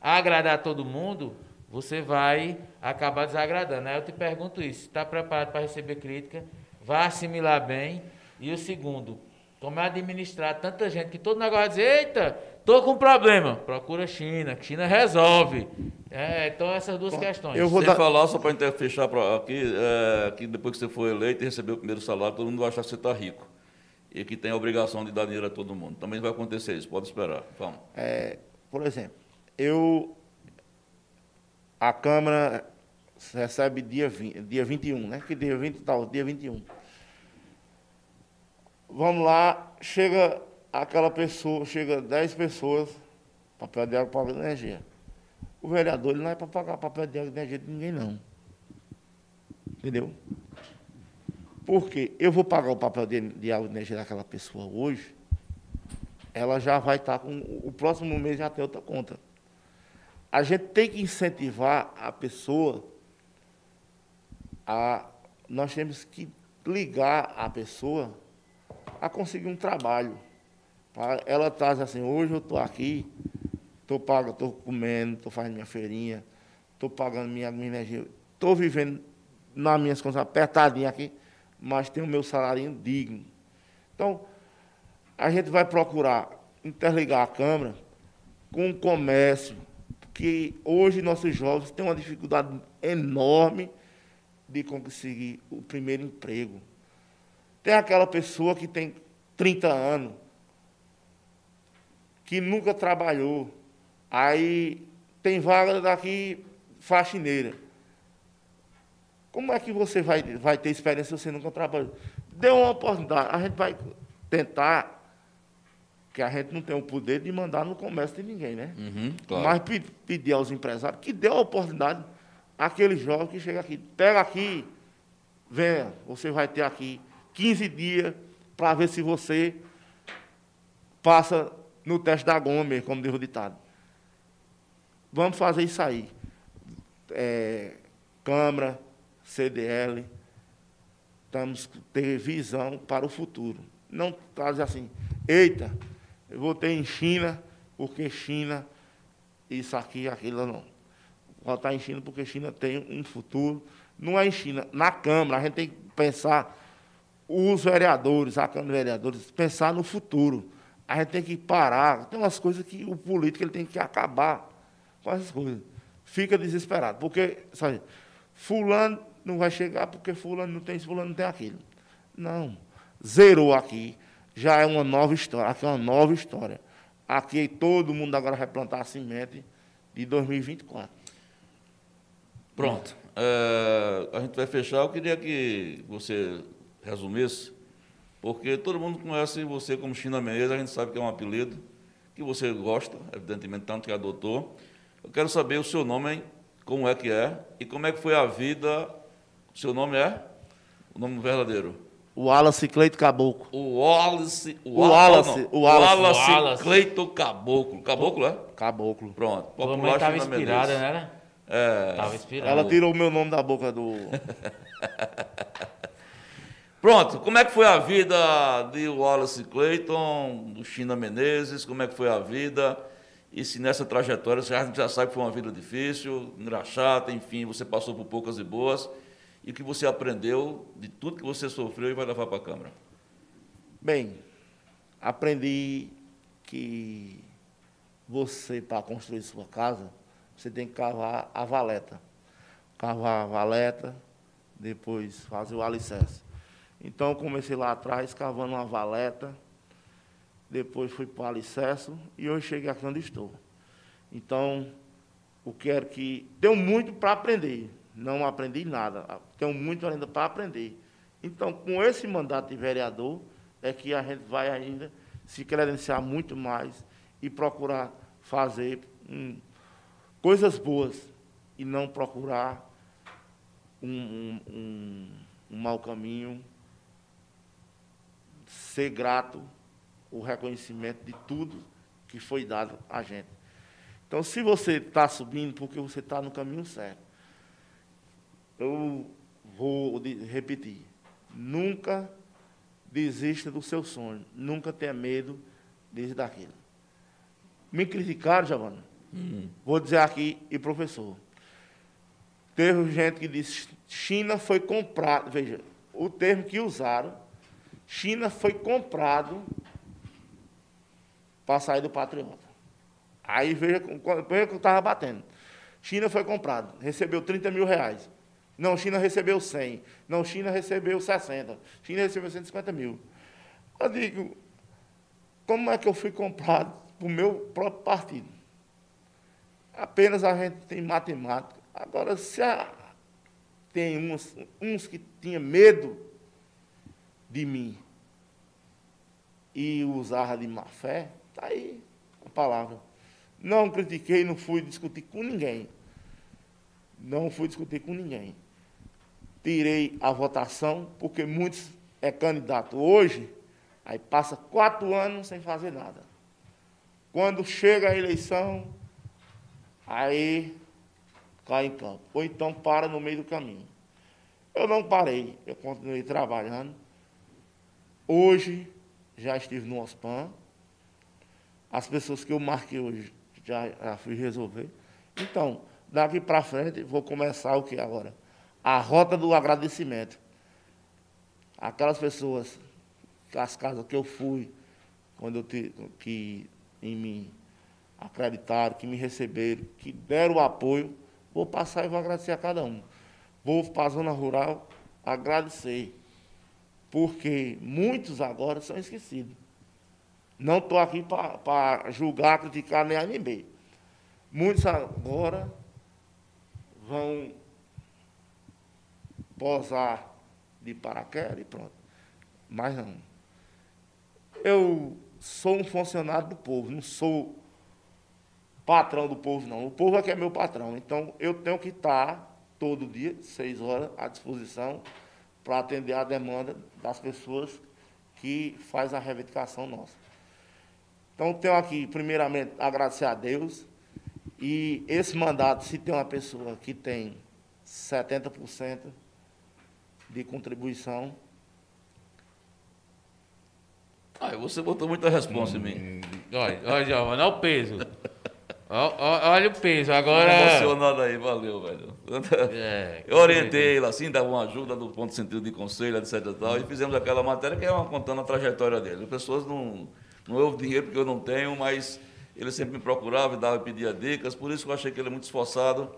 a agradar todo mundo, você vai acabar desagradando. Aí eu te pergunto isso: está preparado para receber crítica? Vai assimilar bem? E o segundo, como é administrar tanta gente que todo negócio vai dizer: eita, tô com problema. Procura China, que China resolve. É, então, essas duas Bom, questões. Eu vou dar... falar, só para fechar pra aqui, é, que depois que você for eleito e receber o primeiro salário, todo mundo vai achar que você está rico. E que tem a obrigação de dar dinheiro a todo mundo. Também vai acontecer isso, pode esperar. Vamos. É, por exemplo, eu a Câmara recebe dia, 20, dia 21, né? Que dia 20 tal, dia 21. Vamos lá, chega aquela pessoa, chega 10 pessoas, papel de água, de energia. O vereador ele não é para pagar papel de água e energia de ninguém, não. Entendeu? Porque eu vou pagar o papel de, de água e energia daquela pessoa hoje, ela já vai estar com. O próximo mês já tem outra conta a gente tem que incentivar a pessoa a. Nós temos que ligar a pessoa a conseguir um trabalho. Ela traz assim, hoje eu estou aqui, estou pagando, estou comendo, estou fazendo minha feirinha, estou pagando minha, minha energia, estou vivendo nas minhas condições apertadinha aqui, mas tenho o meu salário digno. Então, a gente vai procurar interligar a Câmara com o comércio, que hoje nossos jovens têm uma dificuldade enorme de conseguir o primeiro emprego. Tem aquela pessoa que tem 30 anos, que nunca trabalhou, aí tem vaga daqui faxineira. Como é que você vai, vai ter experiência se você nunca trabalhou? Dê uma oportunidade. A gente vai tentar que a gente não tem o poder de mandar no comércio de ninguém, né? Uhum, claro. Mas pedir aos empresários que dê a oportunidade àquele jovem que chega aqui. Pega aqui, venha, você vai ter aqui 15 dias para ver se você passa no teste da Gomes, como diz o ditado. Vamos fazer isso aí. É, Câmara, CDL, estamos ter visão para o futuro. Não trazer assim, eita, eu votei em China, porque China, isso aqui, aquilo não. Votar em China porque China tem um futuro. Não é em China, na Câmara, a gente tem que pensar, os vereadores, a Câmara de Vereadores, pensar no futuro. A gente tem que parar. Tem umas coisas que o político ele tem que acabar com essas coisas. Fica desesperado. Porque, sabe, fulano não vai chegar porque fulano não tem isso, fulano não tem aquilo. Não. Zerou aqui já é uma nova história. Aqui é uma nova história. Aqui todo mundo agora vai plantar a semente de 2024. Pronto. É, a gente vai fechar. Eu queria que você resumisse, porque todo mundo conhece você como China Menezes, a gente sabe que é um apelido que você gosta, evidentemente, tanto que adotou. Eu quero saber o seu nome, como é que é, e como é que foi a vida. O seu nome é? O nome verdadeiro? O Wallace Cleito Caboclo. O Wallace. O Wallace, não, o Wallace. Wallace, Wallace. Cleito Caboclo. Caboclo, é? Caboclo. Pronto. A mamãe Popular estava inspirada, né? era? É. Tava inspirada. Ela tirou o meu nome da boca do. <laughs> Pronto, como é que foi a vida de Wallace Clayton, do China Menezes, como é que foi a vida? E se nessa trajetória, você já- já sabe que foi uma vida difícil, engraxata, enfim, você passou por poucas e boas, e o que você aprendeu de tudo que você sofreu e vai levar para a Câmara? Bem, aprendi que você, para construir sua casa, você tem que cavar a valeta. Cavar a valeta, depois fazer o alicerce. Então, comecei lá atrás, cavando uma valeta, depois fui para o alicerce e hoje cheguei aqui onde estou. Então, eu quero que. Tenho muito para aprender. Não aprendi nada. Tenho muito ainda para aprender. Então, com esse mandato de vereador, é que a gente vai ainda se credenciar muito mais e procurar fazer hum, coisas boas e não procurar um, um, um, um mau caminho, ser grato o reconhecimento de tudo que foi dado a gente. Então, se você está subindo, porque você está no caminho certo. Eu vou repetir. Nunca desista do seu sonho. Nunca tenha medo desde daquilo. Me criticaram, Giovana? Vou dizer aqui, e professor. Teve gente que disse, China foi comprado. Veja, o termo que usaram, China foi comprado para sair do patriota. Aí veja, veja que eu estava batendo. China foi comprado, recebeu 30 mil reais. Não, China recebeu 100. Não, China recebeu 60. China recebeu 150 mil. Eu digo, como é que eu fui comprado para o meu próprio partido? Apenas a gente tem matemática. Agora, se a- tem uns, uns que tinham medo de mim e usava de má fé, está aí a palavra. Não critiquei, não fui discutir com ninguém. Não fui discutir com ninguém. Tirei a votação, porque muitos é candidato hoje, aí passa quatro anos sem fazer nada. Quando chega a eleição, aí cai em campo. Ou então para no meio do caminho. Eu não parei, eu continuei trabalhando. Hoje já estive no OSPAN. As pessoas que eu marquei hoje já, já fui resolver. Então, daqui para frente, vou começar o que agora? A rota do agradecimento. Aquelas pessoas, as casas que eu fui, quando eu te, que em mim acreditaram, que me receberam, que deram o apoio, vou passar e vou agradecer a cada um. Vou para a zona rural agradecer, porque muitos agora são esquecidos. Não estou aqui para julgar, criticar nem A B. Muitos agora vão posar de paraquedas e pronto. Mas não. Eu sou um funcionário do povo, não sou patrão do povo, não. O povo é que é meu patrão. Então, eu tenho que estar todo dia, seis horas, à disposição para atender a demanda das pessoas que faz a reivindicação nossa. Então, tenho aqui, primeiramente, agradecer a Deus. E esse mandato, se tem uma pessoa que tem 70% de contribuição, Ah, você botou muita resposta em mim. Olha, olha, Giovanni, olha o peso. Ó- Olha o peso. Agora. Emocionado aí, valeu, velho. É, <laughs> Eu orientei ele assim, dava uma ajuda do ponto de sentido de conselho, etc e tal, e fizemos aquela matéria que é uma contando a trajetória dele. As pessoas não, não houve dinheiro porque eu não tenho, mas ele sempre me procurava e dava e pedia dicas, por isso que eu achei que ele é muito esforçado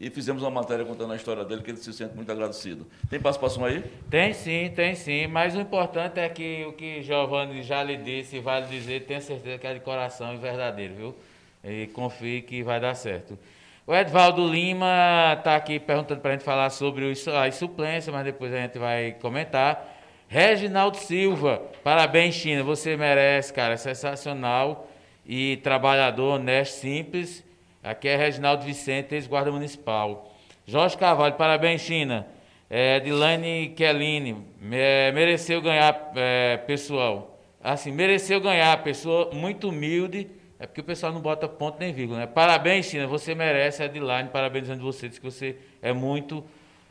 e fizemos uma matéria contando a história dele, que ele se sente muito agradecido. Tem participação aí? Tem sim, tem sim. Mas o importante é que o que Giovanni já lhe disse e vale dizer, tenha certeza que é de coração e verdadeiro, viu? E confie que vai dar certo. O Edvaldo Lima está aqui perguntando para a gente falar sobre as suplências, mas depois a gente vai comentar. Reginaldo Silva, parabéns, China. Você merece, cara. Sensacional e trabalhador, honesto, simples. Aqui é Reginaldo Vicente, ex-guarda municipal. Jorge Carvalho, parabéns, China. É, Edilane Kelline, é, mereceu ganhar, é, pessoal. Assim, mereceu ganhar, pessoa muito humilde. É porque o pessoal não bota ponto nem vírgula, né? Parabéns, China, você merece, Edilane, parabenizando você, diz que você é muito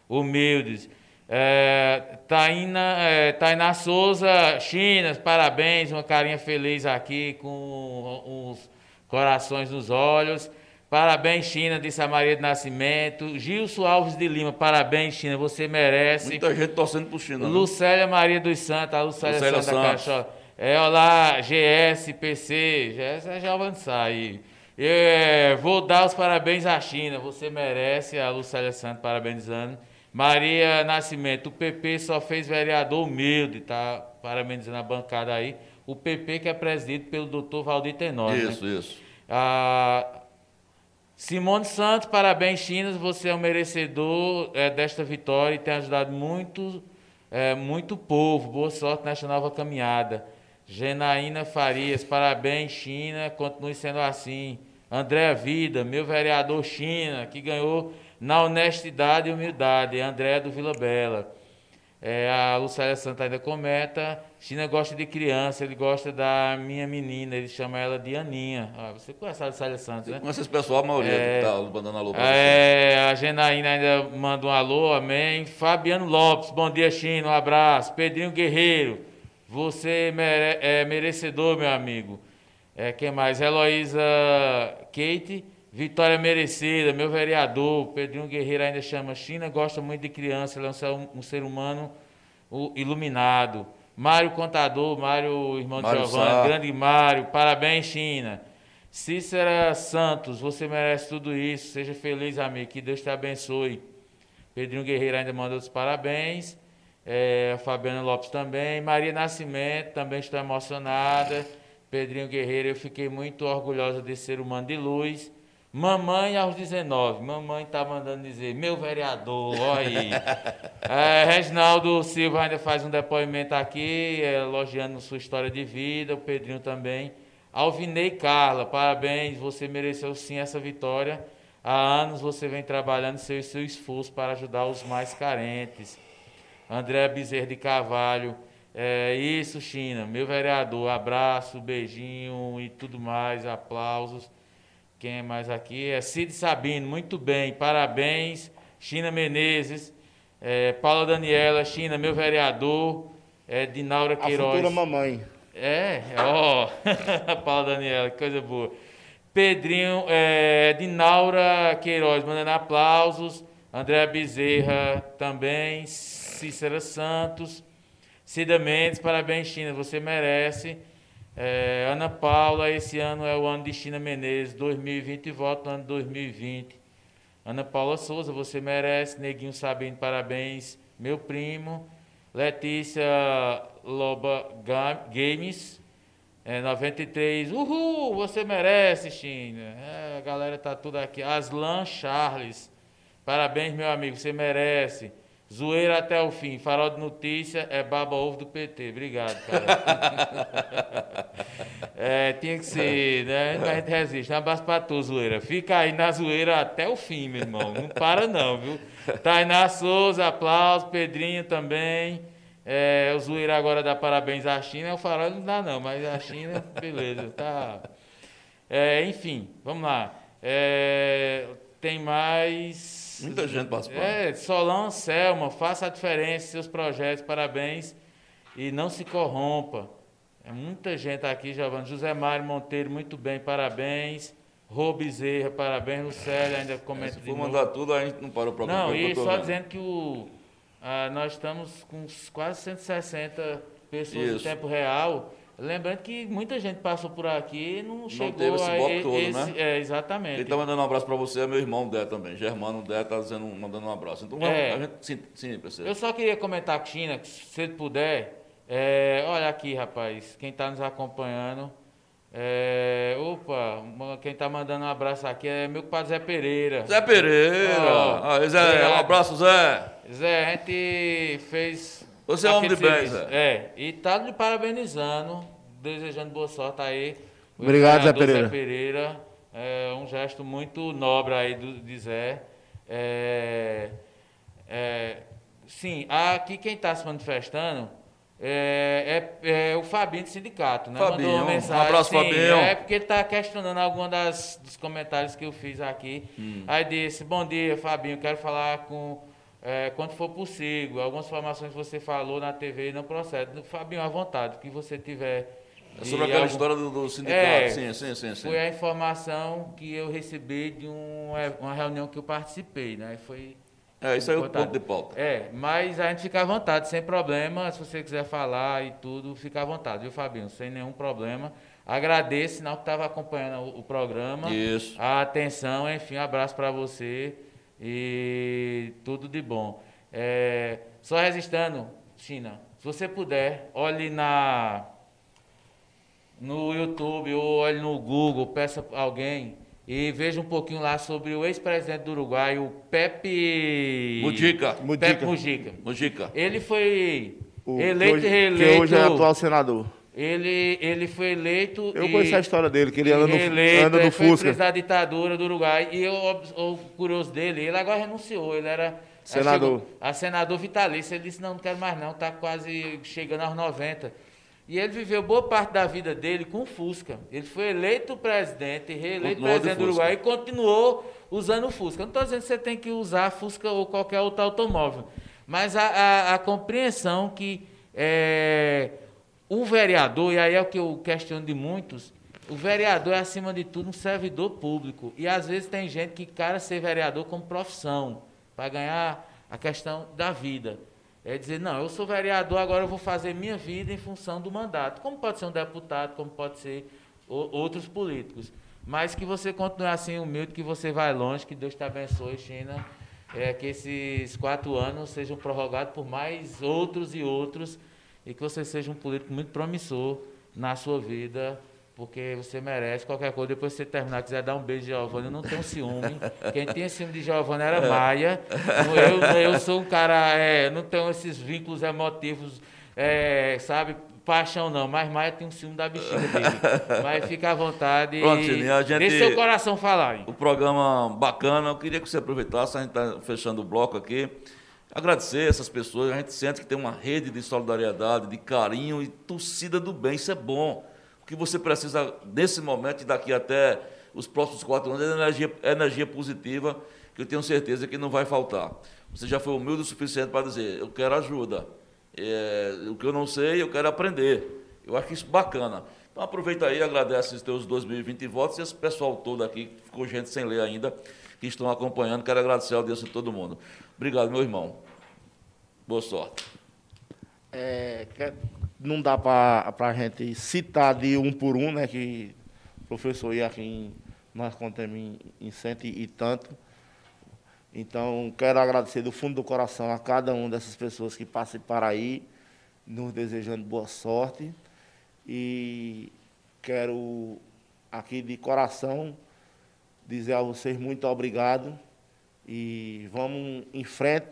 humilde. É, Taina, é, Tainá Souza, China, parabéns, uma carinha feliz aqui com os corações nos olhos. Parabéns, China, disse a Maria de Nascimento. Gilson Alves de Lima, parabéns, China, você merece. Muita gente torcendo pro China. Né? Lucélia Maria dos Santos, a Lucélia, Lucélia Santa Caixó. É, olá, GS, PC, GS é já avançar aí. É, vou dar os parabéns à China, você merece, a Lucélia Santos parabenizando. Maria Nascimento, o PP só fez vereador humilde, tá parabenizando a bancada aí. O PP que é presidido pelo doutor Valdir Tenório. Isso, né? isso. Ah, Simone Santos, parabéns, Chinas. Você é um merecedor é, desta vitória e tem ajudado muito, é, muito povo. Boa sorte nesta nova caminhada. Genaína Farias, parabéns, China. Continue sendo assim. André Vida, meu vereador China, que ganhou na honestidade e humildade. André do Vila Bela. É, a Lucélia Santa ainda comenta. China gosta de criança, ele gosta da minha menina, ele chama ela de Aninha. Ah, você conhece a Lucélia Santos, né? Conhece esse pessoal, a maioria é, que está mandando alô para é, você. A Genaína ainda manda um alô, amém. Fabiano Lopes, bom dia, China, um abraço. Pedrinho Guerreiro, você mere é merecedor, meu amigo. É, quem mais? Heloísa Kate. Vitória merecida, meu vereador, Pedrinho Guerreiro ainda chama China, gosta muito de criança, ele é um ser, um ser humano iluminado. Mário Contador, Mário, irmão de Giovanni, grande Mário, parabéns, China. Cícera Santos, você merece tudo isso, seja feliz, amigo, que Deus te abençoe. Pedrinho Guerreiro ainda manda os parabéns. É, Fabiana Lopes também. Maria Nascimento, também estou emocionada. Pedrinho Guerreiro, eu fiquei muito orgulhosa de ser humano de luz. Mamãe aos 19. Mamãe tá mandando dizer, meu vereador, olha aí. <laughs> é, Reginaldo Silva ainda faz um depoimento aqui, elogiando sua história de vida, o Pedrinho também. Alvinei Carla, parabéns, você mereceu sim essa vitória. Há anos você vem trabalhando seu, seu esforço para ajudar os mais carentes. André Bezerra de Carvalho, é isso, China, meu vereador, abraço, beijinho e tudo mais, aplausos. Quem é mais aqui? É Cid Sabino, muito bem, parabéns. China Menezes, é, Paula Daniela, China, meu vereador, é, Dinaura Queiroz. A futura mamãe. É, ó, <laughs> Paula Daniela, que coisa boa. Pedrinho, é, Dinaura Queiroz, mandando aplausos. André Bezerra também. Cícera Santos. Cida Mendes, parabéns, China, você merece. É, Ana Paula, esse ano é o ano de China Menezes, 2020 voto no ano 2020. Ana Paula Souza, você merece. Neguinho Sabino, parabéns. Meu primo. Letícia Loba Games, é, 93. Uhul, você merece, China. É, a galera tá tudo aqui. Aslan Charles, parabéns, meu amigo, você merece. Zoeira até o fim. Farol de notícia é baba ovo do PT. Obrigado, cara. <laughs> é, tinha que ser, né? Mas a gente resiste. Um abraço pra tu, zoeira. Fica aí na zoeira até o fim, meu irmão. Não para não, viu? Tainá Souza, aplausos. Pedrinho também. É, o zoeira agora dá parabéns à China. O farol não dá não, mas a China, beleza. Tá. É, enfim, vamos lá. É, tem mais... Muita gente participando. É, Solão, Selma, faça a diferença em seus projetos, parabéns. E não se corrompa. É muita gente aqui, Giovanni. José Mário Monteiro, muito bem, parabéns. Rô Bezerra, parabéns. Lucélia ainda comenta é, se for mandar tudo, a gente não para o programa. Não, e só vendo. dizendo que o, ah, nós estamos com quase 160 pessoas Isso. em tempo real. Lembrando que muita gente passou por aqui e não, não chegou teve esse bloco todo, esse, né? É, exatamente. Ele está mandando um abraço para você, é meu irmão Dé também. Germano Dé está mandando um abraço. Então, vamos, é, a gente, sim, sim, Eu só queria comentar com China, se ele puder, é, olha aqui, rapaz, quem está nos acompanhando. É, opa, quem está mandando um abraço aqui é meu compadre Zé Pereira. Zé Pereira! Oh, ah, Zé, um abraço, Zé! Zé, a gente fez você é homem de bem, Zé. É, e tá lhe parabenizando, desejando boa sorte aí. Obrigado, Zé Pereira. Zé Pereira. É um gesto muito nobre aí do, de Zé. É, é, sim, aqui quem está se manifestando é, é, é, o Fabinho do sindicato, né? Fabinho, Mandou uma mensagem. um abraço, sim, Fabinho. É porque ele está questionando alguns das, dos comentários que eu fiz aqui. Hum. Aí disse, bom dia, Fabinho, quero falar com... É, quando for possível, algumas informações que você falou na TV não procedem. Fabinho, à vontade, o que você tiver... É sobre aquela algum- história do, do sindicato. É, sim, sim, sim, sim. Foi a informação que eu recebi de um, é, uma reunião que eu participei, né? Foi É, isso aí é o ponto de pauta. é, mas a gente fica à vontade, sem problema. Se você quiser falar e tudo, fica à vontade, viu, Fabinho? Sem nenhum problema. Agradeço, sinal que estava acompanhando o, o programa. Isso. A atenção, enfim, um abraço para você e tudo de bom. É, só resistindo, China, se você puder, olhe na no YouTube ou olhe no Google, peça a alguém e veja um pouquinho lá sobre o ex-presidente do Uruguai, o Pepe Mujica. Pepe Mujica. Mujica. Mujica. Ele foi O- que eleito hoje, e que reeleito. hoje é atual senador. Ele, ele foi eleito. Eu e- conheço a história dele, que ele anda no, reeleito, anda no ele foi Fusca. preso da ditadura do Uruguai. E eu, o curioso dele, ele agora renunciou. Ele era. Senador. chegou A senador vitalício. Ele disse: não, não quero mais, não. Está quase chegando aos 90. E ele viveu boa parte da vida dele com o Fusca. Ele foi eleito presidente, reeleito Continuou de presidente do. Uruguai e continuou usando o Fusca. Não estou dizendo que você tem que usar Fusca ou qualquer outro automóvel. Mas a, a- a compreensão que é, o vereador, e aí é o que eu questiono de muitos, o vereador é, acima de tudo, um servidor público. E às vezes tem gente que cara ser vereador como profissão, para ganhar a questão da vida. É dizer, não, eu sou vereador, agora eu vou fazer minha vida em função do mandato. Como pode ser um deputado, como pode ser outros políticos. Mas que você continue assim humilde, que você vai longe, que Deus te abençoe, China. É, que esses quatro anos sejam prorrogados por mais outros e outros e que você seja um político muito promissor na sua vida, porque você merece qualquer coisa. Depois que você terminar, quiser dar um beijo de Giovanni, eu não tenho ciúme. Quem tinha ciúme de Giovanni era Maia. Eu, eu sou um cara, é, não tenho esses vínculos emotivos, é, sabe? Paixão não, mas Maia tem um ciúme da bexiga dele. Mas fica à vontade Pronto, e a gente- deixe seu coração falar. hein? O programa bacana, eu queria que você aproveitasse, a gente está fechando o bloco aqui. Agradecer essas pessoas, a gente sente que tem uma rede de solidariedade, de carinho e torcida do bem, isso é bom. Que você precisa nesse momento e daqui até os próximos quatro anos é energia, energia positiva, que eu tenho certeza que não vai faltar. Você já foi humilde o suficiente para dizer, eu quero ajuda. É, o que eu não sei, eu quero aprender. Eu acho isso bacana. Então aproveita aí, agradece os teus 2020 votos e esse pessoal todo aqui, que ficou gente sem ler ainda, que estão acompanhando. Quero agradecer a audiência de todo mundo. Obrigado, meu irmão. Boa sorte. É, não dá para a gente citar de um por um, né? Que o professor Iaquim, nós contamos em, cento e tanto. Então, quero agradecer do fundo do coração a cada uma dessas pessoas que participaram aí, nos desejando boa sorte. E quero aqui de coração dizer a vocês muito obrigado e vamos em frente,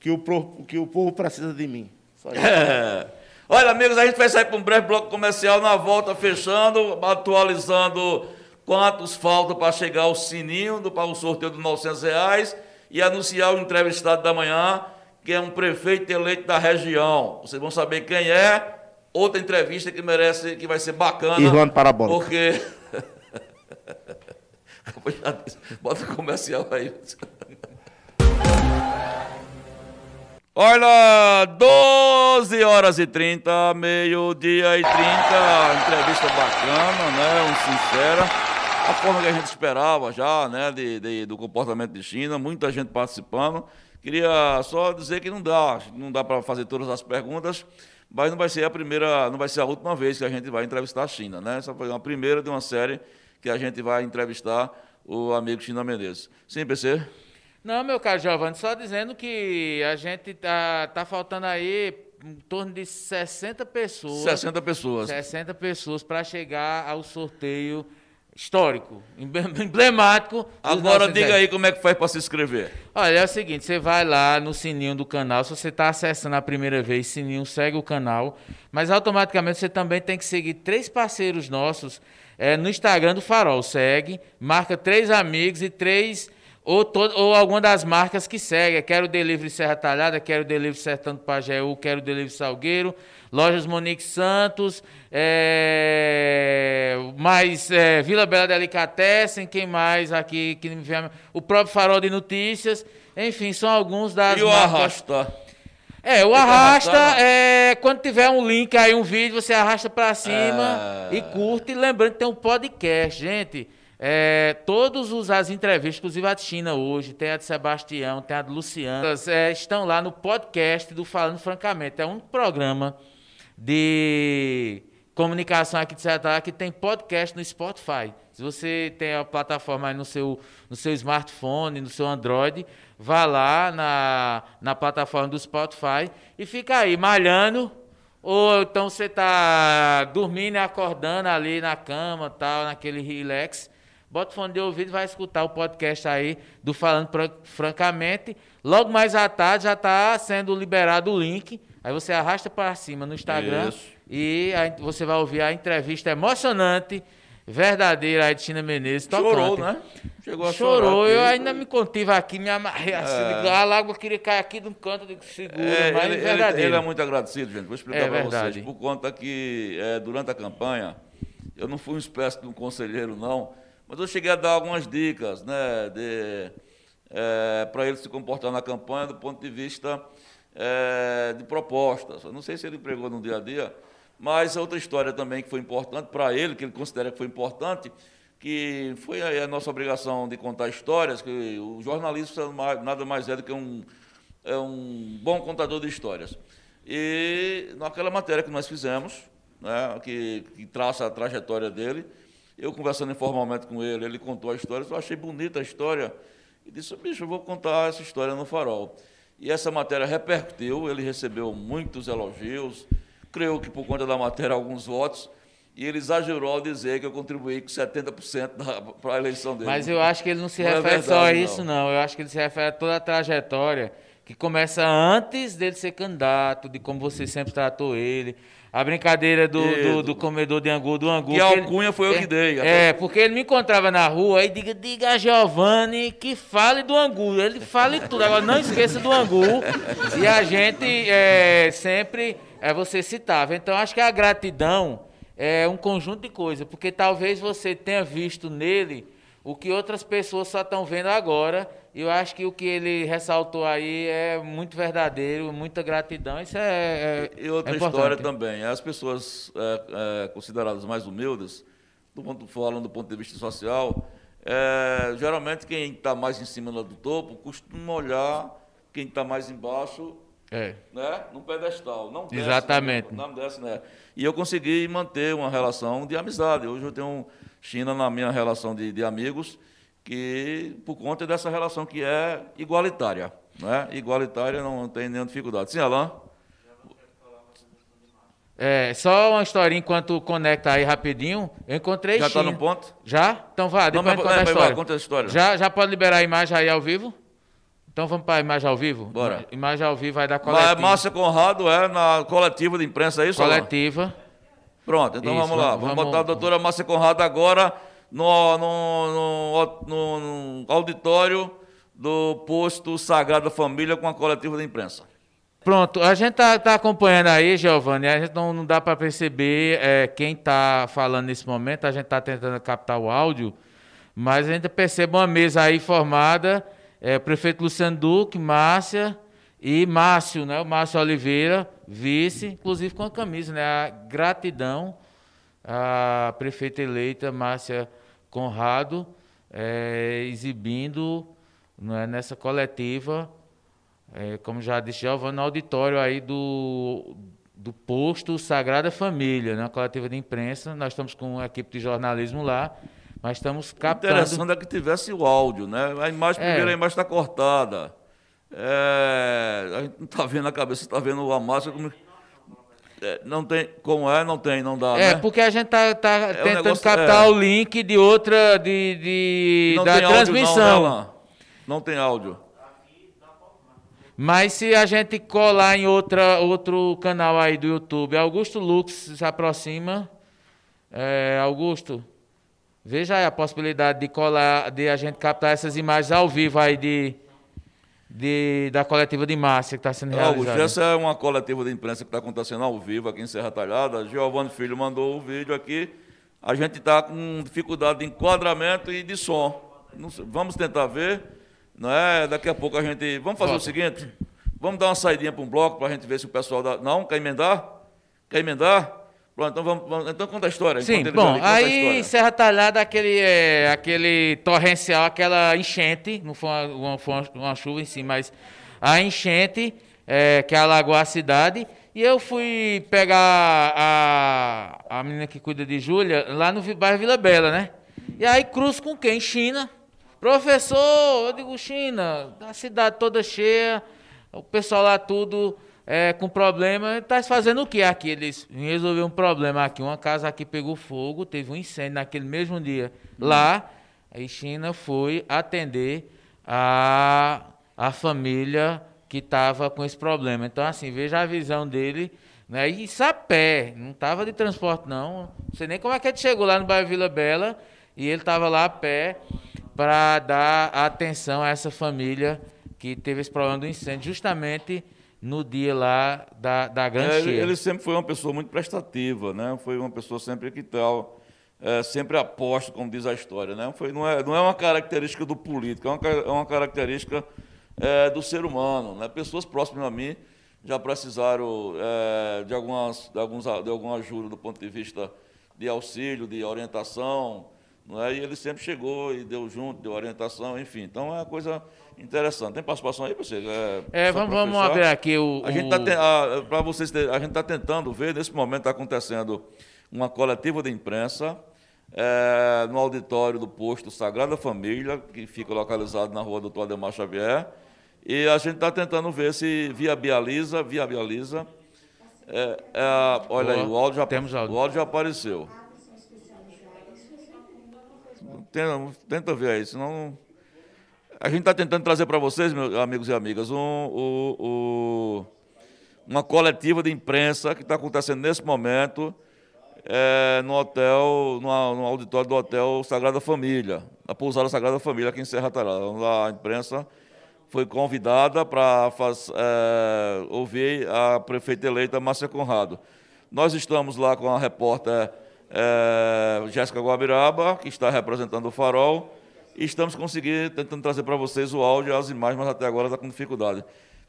que o, que o povo precisa de mim. Só isso. <laughs> Olha, amigos, a gente vai sair para um breve bloco comercial na volta, fechando, atualizando quantos faltam para chegar o sininho do, para o sorteio dos 900 reais e anunciar o entrevistado da manhã, que é um prefeito eleito da região. Vocês vão saber quem é. Outra entrevista que merece, que vai ser bacana. Irlando Parabólica. Porque. <laughs> Bota o comercial aí. Olha, 12 horas e 30, meio-dia e 30, entrevista bacana, né? Um sincera. A forma que a gente esperava já, né? De, de- do comportamento de China, muita gente participando. Queria só dizer que não dá, não dá para fazer todas as perguntas, mas não vai ser a primeira, não vai ser a última vez que a gente vai entrevistar a China, né? Essa foi uma primeira de uma série que a gente vai entrevistar o amigo China Menezes. Sim, PC? Não, meu caro Giovanni, só dizendo que a gente tá, tá faltando aí em torno de 60 pessoas. 60 pessoas. 60 pessoas para chegar ao sorteio histórico, emblem- emblemático. Agora 900 diga aí como é que faz para se inscrever. Olha, é o seguinte, você vai lá no sininho do canal, se você está acessando a primeira vez, sininho, segue o canal, mas automaticamente você também tem que seguir três parceiros nossos é, no Instagram do Farol, segue, marca três amigos e três ou, todo, ou alguma das marcas que segue. Quero Delivery Serra Talhada, quero Delivery Sertão do Pajeú, quero Delivery Salgueiro, Lojas Monique Santos, é, mais é, Vila Bela Delicatessen, quem mais aqui? Que me vem, o próprio Farol de Notícias. Enfim, são alguns das E o marcas. arrasta? É, o arrasta, é, quando tiver um link aí, um vídeo, você arrasta pra cima É. e curte. E lembrando que tem um podcast, gente. É, todos os, as entrevistas, inclusive a de China hoje, tem a de Sebastião, tem a de Luciano, é, estão lá no podcast do Falando Francamente. É um programa de comunicação aqui de Ceará que tem podcast no Spotify. Se você tem a plataforma aí no seu, no seu smartphone, no seu Android, vá lá na, na plataforma do Spotify e fica aí malhando. Ou então você está dormindo e acordando ali na cama, tal, naquele relax. Bota o fone de ouvido e vai escutar o podcast aí do Falando Fran- Francamente. Logo mais à tarde já está sendo liberado o link. Aí você arrasta para cima no Instagram Isso. e você vai ouvir a entrevista emocionante, verdadeira aí de Tina Menezes. Chorou, tocante. né? Chegou a Chorou, chorar eu ainda me contive aqui, me amarrei assim. A lágrima queria cair aqui de um canto, de segura, É, mas ele, ele- verdadeiro. ele é muito agradecido, gente. Vou explicar É para vocês. Por conta que é, durante a campanha, eu não fui uma espécie de um conselheiro, não, mas eu cheguei a dar algumas dicas, né, para ele se comportar na campanha do ponto de vista é, de propostas. Eu não sei se ele pregou no dia a dia, mas outra história também que foi importante para ele, que ele considera que foi importante, que foi a nossa obrigação de contar histórias, que o jornalismo nada mais é do que um, é um bom contador de histórias. E naquela matéria que nós fizemos, né, que, que traça a trajetória dele, eu conversando informalmente com ele, ele contou a história, eu achei bonita a história, e disse, bicho, eu vou contar essa história no farol. E essa matéria repercutiu, ele recebeu muitos elogios, creio que por conta da matéria alguns votos, e ele exagerou ao dizer que eu contribuí com 70% para a eleição dele. Mas eu acho que ele não se Não é refere só a verdade, isso, não. Eu acho que ele se refere a toda a trajetória que começa antes dele ser candidato, de como você sempre tratou ele. A brincadeira do, do, do comedor de angu, do angu. Que a ele- alcunha foi eu é, que dei. É, porque ele me encontrava na rua e diga, diga a Giovanni que fale do angu. Ele fale tudo. Agora não esqueça do angu. E a gente é, sempre é, você citava. Então acho que a gratidão é um conjunto de coisas, porque talvez você tenha visto nele o que outras pessoas só estão vendo agora. Eu acho que o que ele ressaltou aí é muito verdadeiro, muita gratidão. Isso é, é E outra é história também, as pessoas é, é, consideradas mais humildes, do ponto, falando do ponto de vista social, é, geralmente quem está mais em cima do topo costuma olhar quem está mais embaixo É. né, num pedestal. Não desce, Exatamente. Né, não desce, né? E eu consegui manter uma relação de amizade. Hoje eu tenho China na minha relação de, de amigos, que por conta dessa relação que é igualitária. Né? Igualitária não tem nenhuma dificuldade. Sim, Alain? É, só uma historinha enquanto conecta aí rapidinho. Eu encontrei Já está no ponto? Já? Então vá, Não, depois mas- a gente conta é, a mas vai, história. conta a história. Já, já pode liberar a imagem aí ao vivo? Então vamos para a imagem ao vivo? Bora. Imagem ao vivo vai dar Mas coletiva. Márcia Conrado é na coletiva de imprensa, é isso? Alain? coletiva. Pronto, então Isso, vamos lá. Vamos, vamos- botar a doutora Márcia Conrado agora no, no, no- no- auditório do posto Sagrada Família com a coletiva de imprensa. Pronto, a gente tá, tá acompanhando aí, Giovanni. A gente não, não dá para perceber é, quem tá falando nesse momento. A gente tá tentando captar o áudio, mas a gente percebe uma mesa aí formada: é, prefeito Luciano Duque, Márcia e Márcio, né? O Márcio Oliveira, vice, inclusive com a camisa, né? A gratidão à prefeita eleita Márcia Conrado, é, exibindo não é, nessa coletiva é, como já disse, Giovanni, no auditório aí do, do posto Sagrada Família, na coletiva de imprensa. Nós estamos com uma equipe de jornalismo lá, mas estamos captando. Interessante é que tivesse o áudio, né? A imagem, É. primeiro, a imagem está cortada. É, a gente não está vendo a cabeça, está vendo a massa. Como... É, não tem, como é, não tem, não dá, É, né? porque a gente tá, tá um tentando negócio- captar é. o link de outra, de, de- não da tem transmissão. áudio, não, né? Não tem áudio. Mas se a gente colar em outra, outro canal aí do YouTube, Augusto Lux se aproxima. É, Augusto, Veja aí a possibilidade de colar, de a gente captar essas imagens ao vivo aí de, de da coletiva de Márcia que está sendo realizada. Augusto, essa é uma coletiva de imprensa que está acontecendo ao vivo aqui em Serra Talhada. Giovanni Filho mandou o vídeo aqui. A gente está com dificuldade de enquadramento e de som. Vamos tentar ver. Não é? Daqui a pouco a gente. Vamos fazer Volta. o seguinte: vamos dar uma saidinha para um bloco para a gente ver se o pessoal dá. Não? Quer emendar? Quer emendar? Pronto, então, vamos, vamos, então conta a história. Sim, bom, aí Serra Talhada, aquele, é, aquele torrencial, aquela enchente, não foi uma, uma, uma chuva em si, mas a enchente é, que alagou a cidade. E eu fui pegar a, a menina que cuida de Júlia lá no bairro Vila Bela, né? E aí cruzo com quem? China. Professor, eu digo China, a cidade toda cheia, o pessoal lá tudo é, com problema, está fazendo o que aqui? Eles resolveram um problema aqui. Uma casa aqui pegou fogo, teve um incêndio naquele mesmo dia. Hum. Lá, a China foi atender a, a família que estava com esse problema. Então, assim, veja a visão dele. Né? E sapé, não estava de transporte, não. Não sei nem como é que ele chegou lá no bairro Vila Bela e ele estava lá a pé para dar atenção a essa família que teve esse problema do incêndio, justamente no dia lá da, da grande é, ele, ele, sempre foi uma pessoa muito prestativa, né? Foi uma pessoa sempre que tal, é, sempre aposta, como diz a história, né? Foi, não, é, não é uma característica do político, é uma, é uma característica é, do ser humano, né? Pessoas próximas a mim já precisaram é, de, algumas, de, alguns, de alguma ajuda do ponto de vista de auxílio, de orientação, não é? E ele sempre chegou e deu junto, deu orientação, enfim. Então é uma coisa interessante. Tem participação aí, você? É, é vamos, vamos abrir aqui o. A gente está para vocês a gente está tentando ver, nesse momento está acontecendo uma coletiva de imprensa é, no auditório do posto Sagrada Família, que fica localizado na rua Doutor Ademar Xavier. E a gente está tentando ver se viabiliza, viabiliza. É, é, olha Boa, aí, o áudio, já, temos áudio. o áudio já apareceu. Tenta, tenta ver aí, senão. A gente está tentando trazer para vocês, meus amigos e amigas, um, um, um, uma coletiva de imprensa que está acontecendo nesse momento é, no hotel, no, no, auditório do Hotel Sagrada Família, na pousada Sagrada Família aqui em Serra Tarada. A imprensa foi convidada para é, ouvir a prefeita eleita Márcia Conrado. Nós estamos lá com a repórter é, Jéssica Guabiraba, que está representando o Farol, e estamos conseguindo, tentando trazer para vocês o áudio e as imagens, mas até agora está com dificuldade.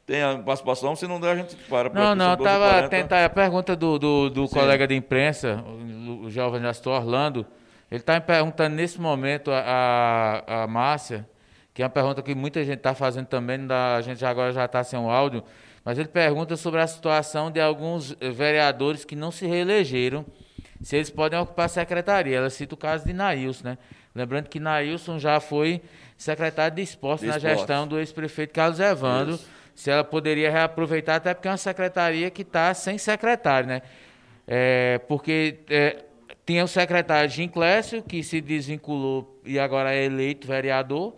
Tem a participação, se não der, a gente para. Não, não, estava tentando. A pergunta do, do, do colega de imprensa, o jovem Astor Orlando, ele está perguntando nesse momento a, a, a Márcia, que é uma pergunta que muita gente está fazendo também, a gente agora já está sem o áudio, mas ele pergunta sobre a situação de alguns vereadores que não se reelegeram se eles podem ocupar a secretaria. Ela cita o caso de Nailson, né? Lembrando que Nailson já foi secretário de esporte de na esporte. gestão do ex-prefeito Carlos Evandro. Isso. Se ela poderia reaproveitar, até porque é uma secretaria que está sem secretário, né? É, porque é, tinha o secretário Jim Clécio, que se desvinculou e agora é eleito vereador.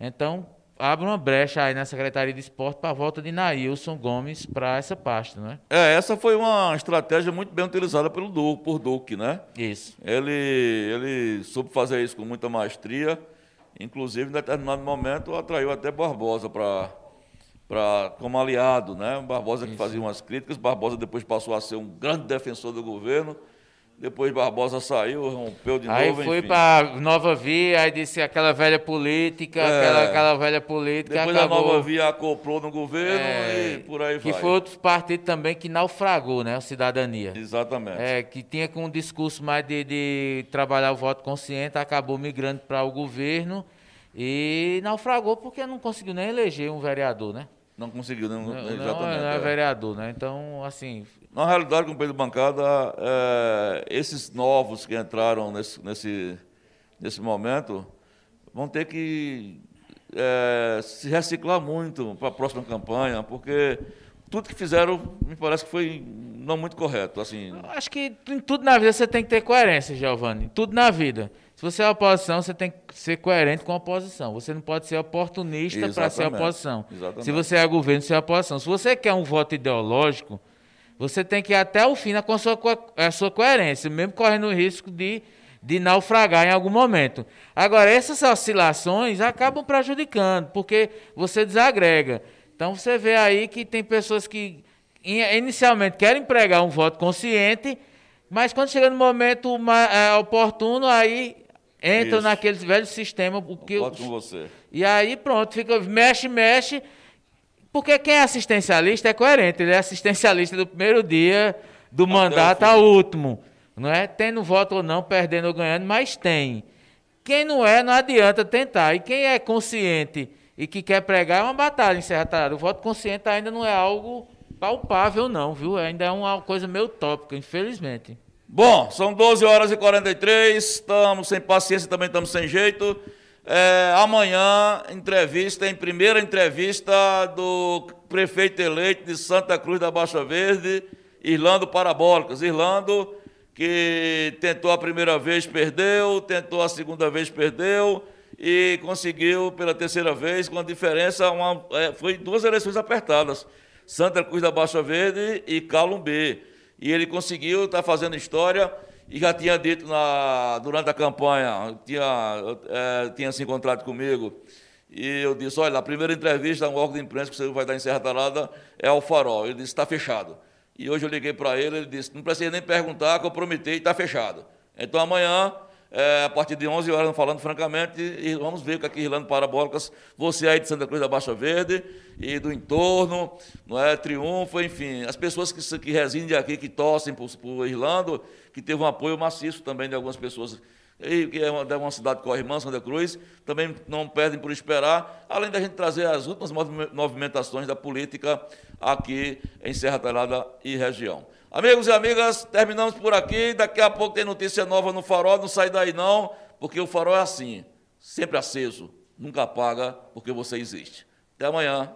Então, abre uma brecha aí na Secretaria de Esporte para a volta de Nailson Gomes para essa pasta, né? É, essa foi uma estratégia muito bem utilizada pelo Duque, por Duque, né? Isso. Ele, ele soube fazer isso com muita maestria, inclusive em determinado momento atraiu até Barbosa para para como aliado, né? Barbosa que isso. fazia umas críticas, Barbosa depois passou a ser um grande defensor do governo depois Barbosa saiu, rompeu de aí novo. Aí foi para Nova Via, aí disse aquela velha política, é. aquela, aquela velha política. Depois acabou, a Nova Via acoplou no governo é, e por aí que vai. Que foi outro partido também que naufragou, né? A cidadania. Exatamente. É, que tinha com um discurso mais de, de trabalhar o voto consciente, acabou migrando para o governo e naufragou porque não conseguiu nem eleger um vereador, né? Não conseguiu, não, não exatamente. Não, é, é vereador, né? Então, assim, na realidade, companheiro de bancada, é, esses novos que entraram nesse, nesse, nesse momento vão ter que é, se reciclar muito para a próxima campanha, porque tudo que fizeram me parece que foi não muito correto. Assim. Acho que em tudo na vida você tem que ter coerência, Giovanni. Tudo na vida. Se você é oposição, você tem que ser coerente com a oposição. Você não pode ser oportunista para ser oposição. Exatamente. Se você é governo, você é oposição. Se você quer um voto ideológico, você tem que ir até o fim com a sua, a sua coerência, mesmo correndo o risco de, de naufragar em algum momento. Agora, essas oscilações acabam prejudicando, porque você desagrega. Então, você vê aí que tem pessoas que inicialmente querem pregar um voto consciente, mas quando chega no momento é, oportuno, aí entra Isso. naquele velho sistema. Porque voto com você. E aí, pronto, fica, mexe, mexe. Porque quem é assistencialista é coerente, ele é assistencialista do primeiro dia do mandato ao último. Não é tendo voto ou não, perdendo ou ganhando, mas tem. Quem não é, não adianta tentar. E quem é consciente e que quer pregar é uma batalha em Serra Talhada. O voto consciente ainda não é algo palpável, não, viu? Ainda é uma coisa meio tópica, infelizmente. Bom, são 12 horas e 43, estamos sem paciência, também estamos sem jeito. É, amanhã, entrevista, em primeira entrevista do prefeito eleito de Santa Cruz da Baixa Verde, Irlando Parabólicas. Irlando que tentou a primeira vez, perdeu, tentou a segunda vez, perdeu e conseguiu pela terceira vez, com a diferença, uma, é, foi duas eleições apertadas, Santa Cruz da Baixa Verde e Calumbê. E ele conseguiu, está fazendo história, e já tinha dito na, durante a campanha, tinha, é, tinha se encontrado comigo, e eu disse, olha, a primeira entrevista, um órgão de imprensa que você vai dar em Serra Talada é ao Farol. Ele disse, está fechado. E hoje eu liguei para ele, ele disse, não precisa nem perguntar, que eu prometi está fechado. Então amanhã, é, a partir de 11 horas, falando francamente, e vamos ver com aqui Irlando Parabólicas, você aí de Santa Cruz da Baixa Verde e do entorno, não é, Triunfo, enfim, as pessoas que, que residem aqui, que torcem por, por Irlando, que teve um apoio maciço também de algumas pessoas que é uma, uma cidade corre-irmã, Santa Cruz, também não perdem por esperar, além da gente trazer as últimas movimentações da política aqui em Serra Talhada e região. Amigos e amigas, terminamos por aqui. Daqui a pouco tem notícia nova no Farol. Não sai daí não, porque o Farol é assim, sempre aceso, nunca apaga, porque você existe. Até amanhã.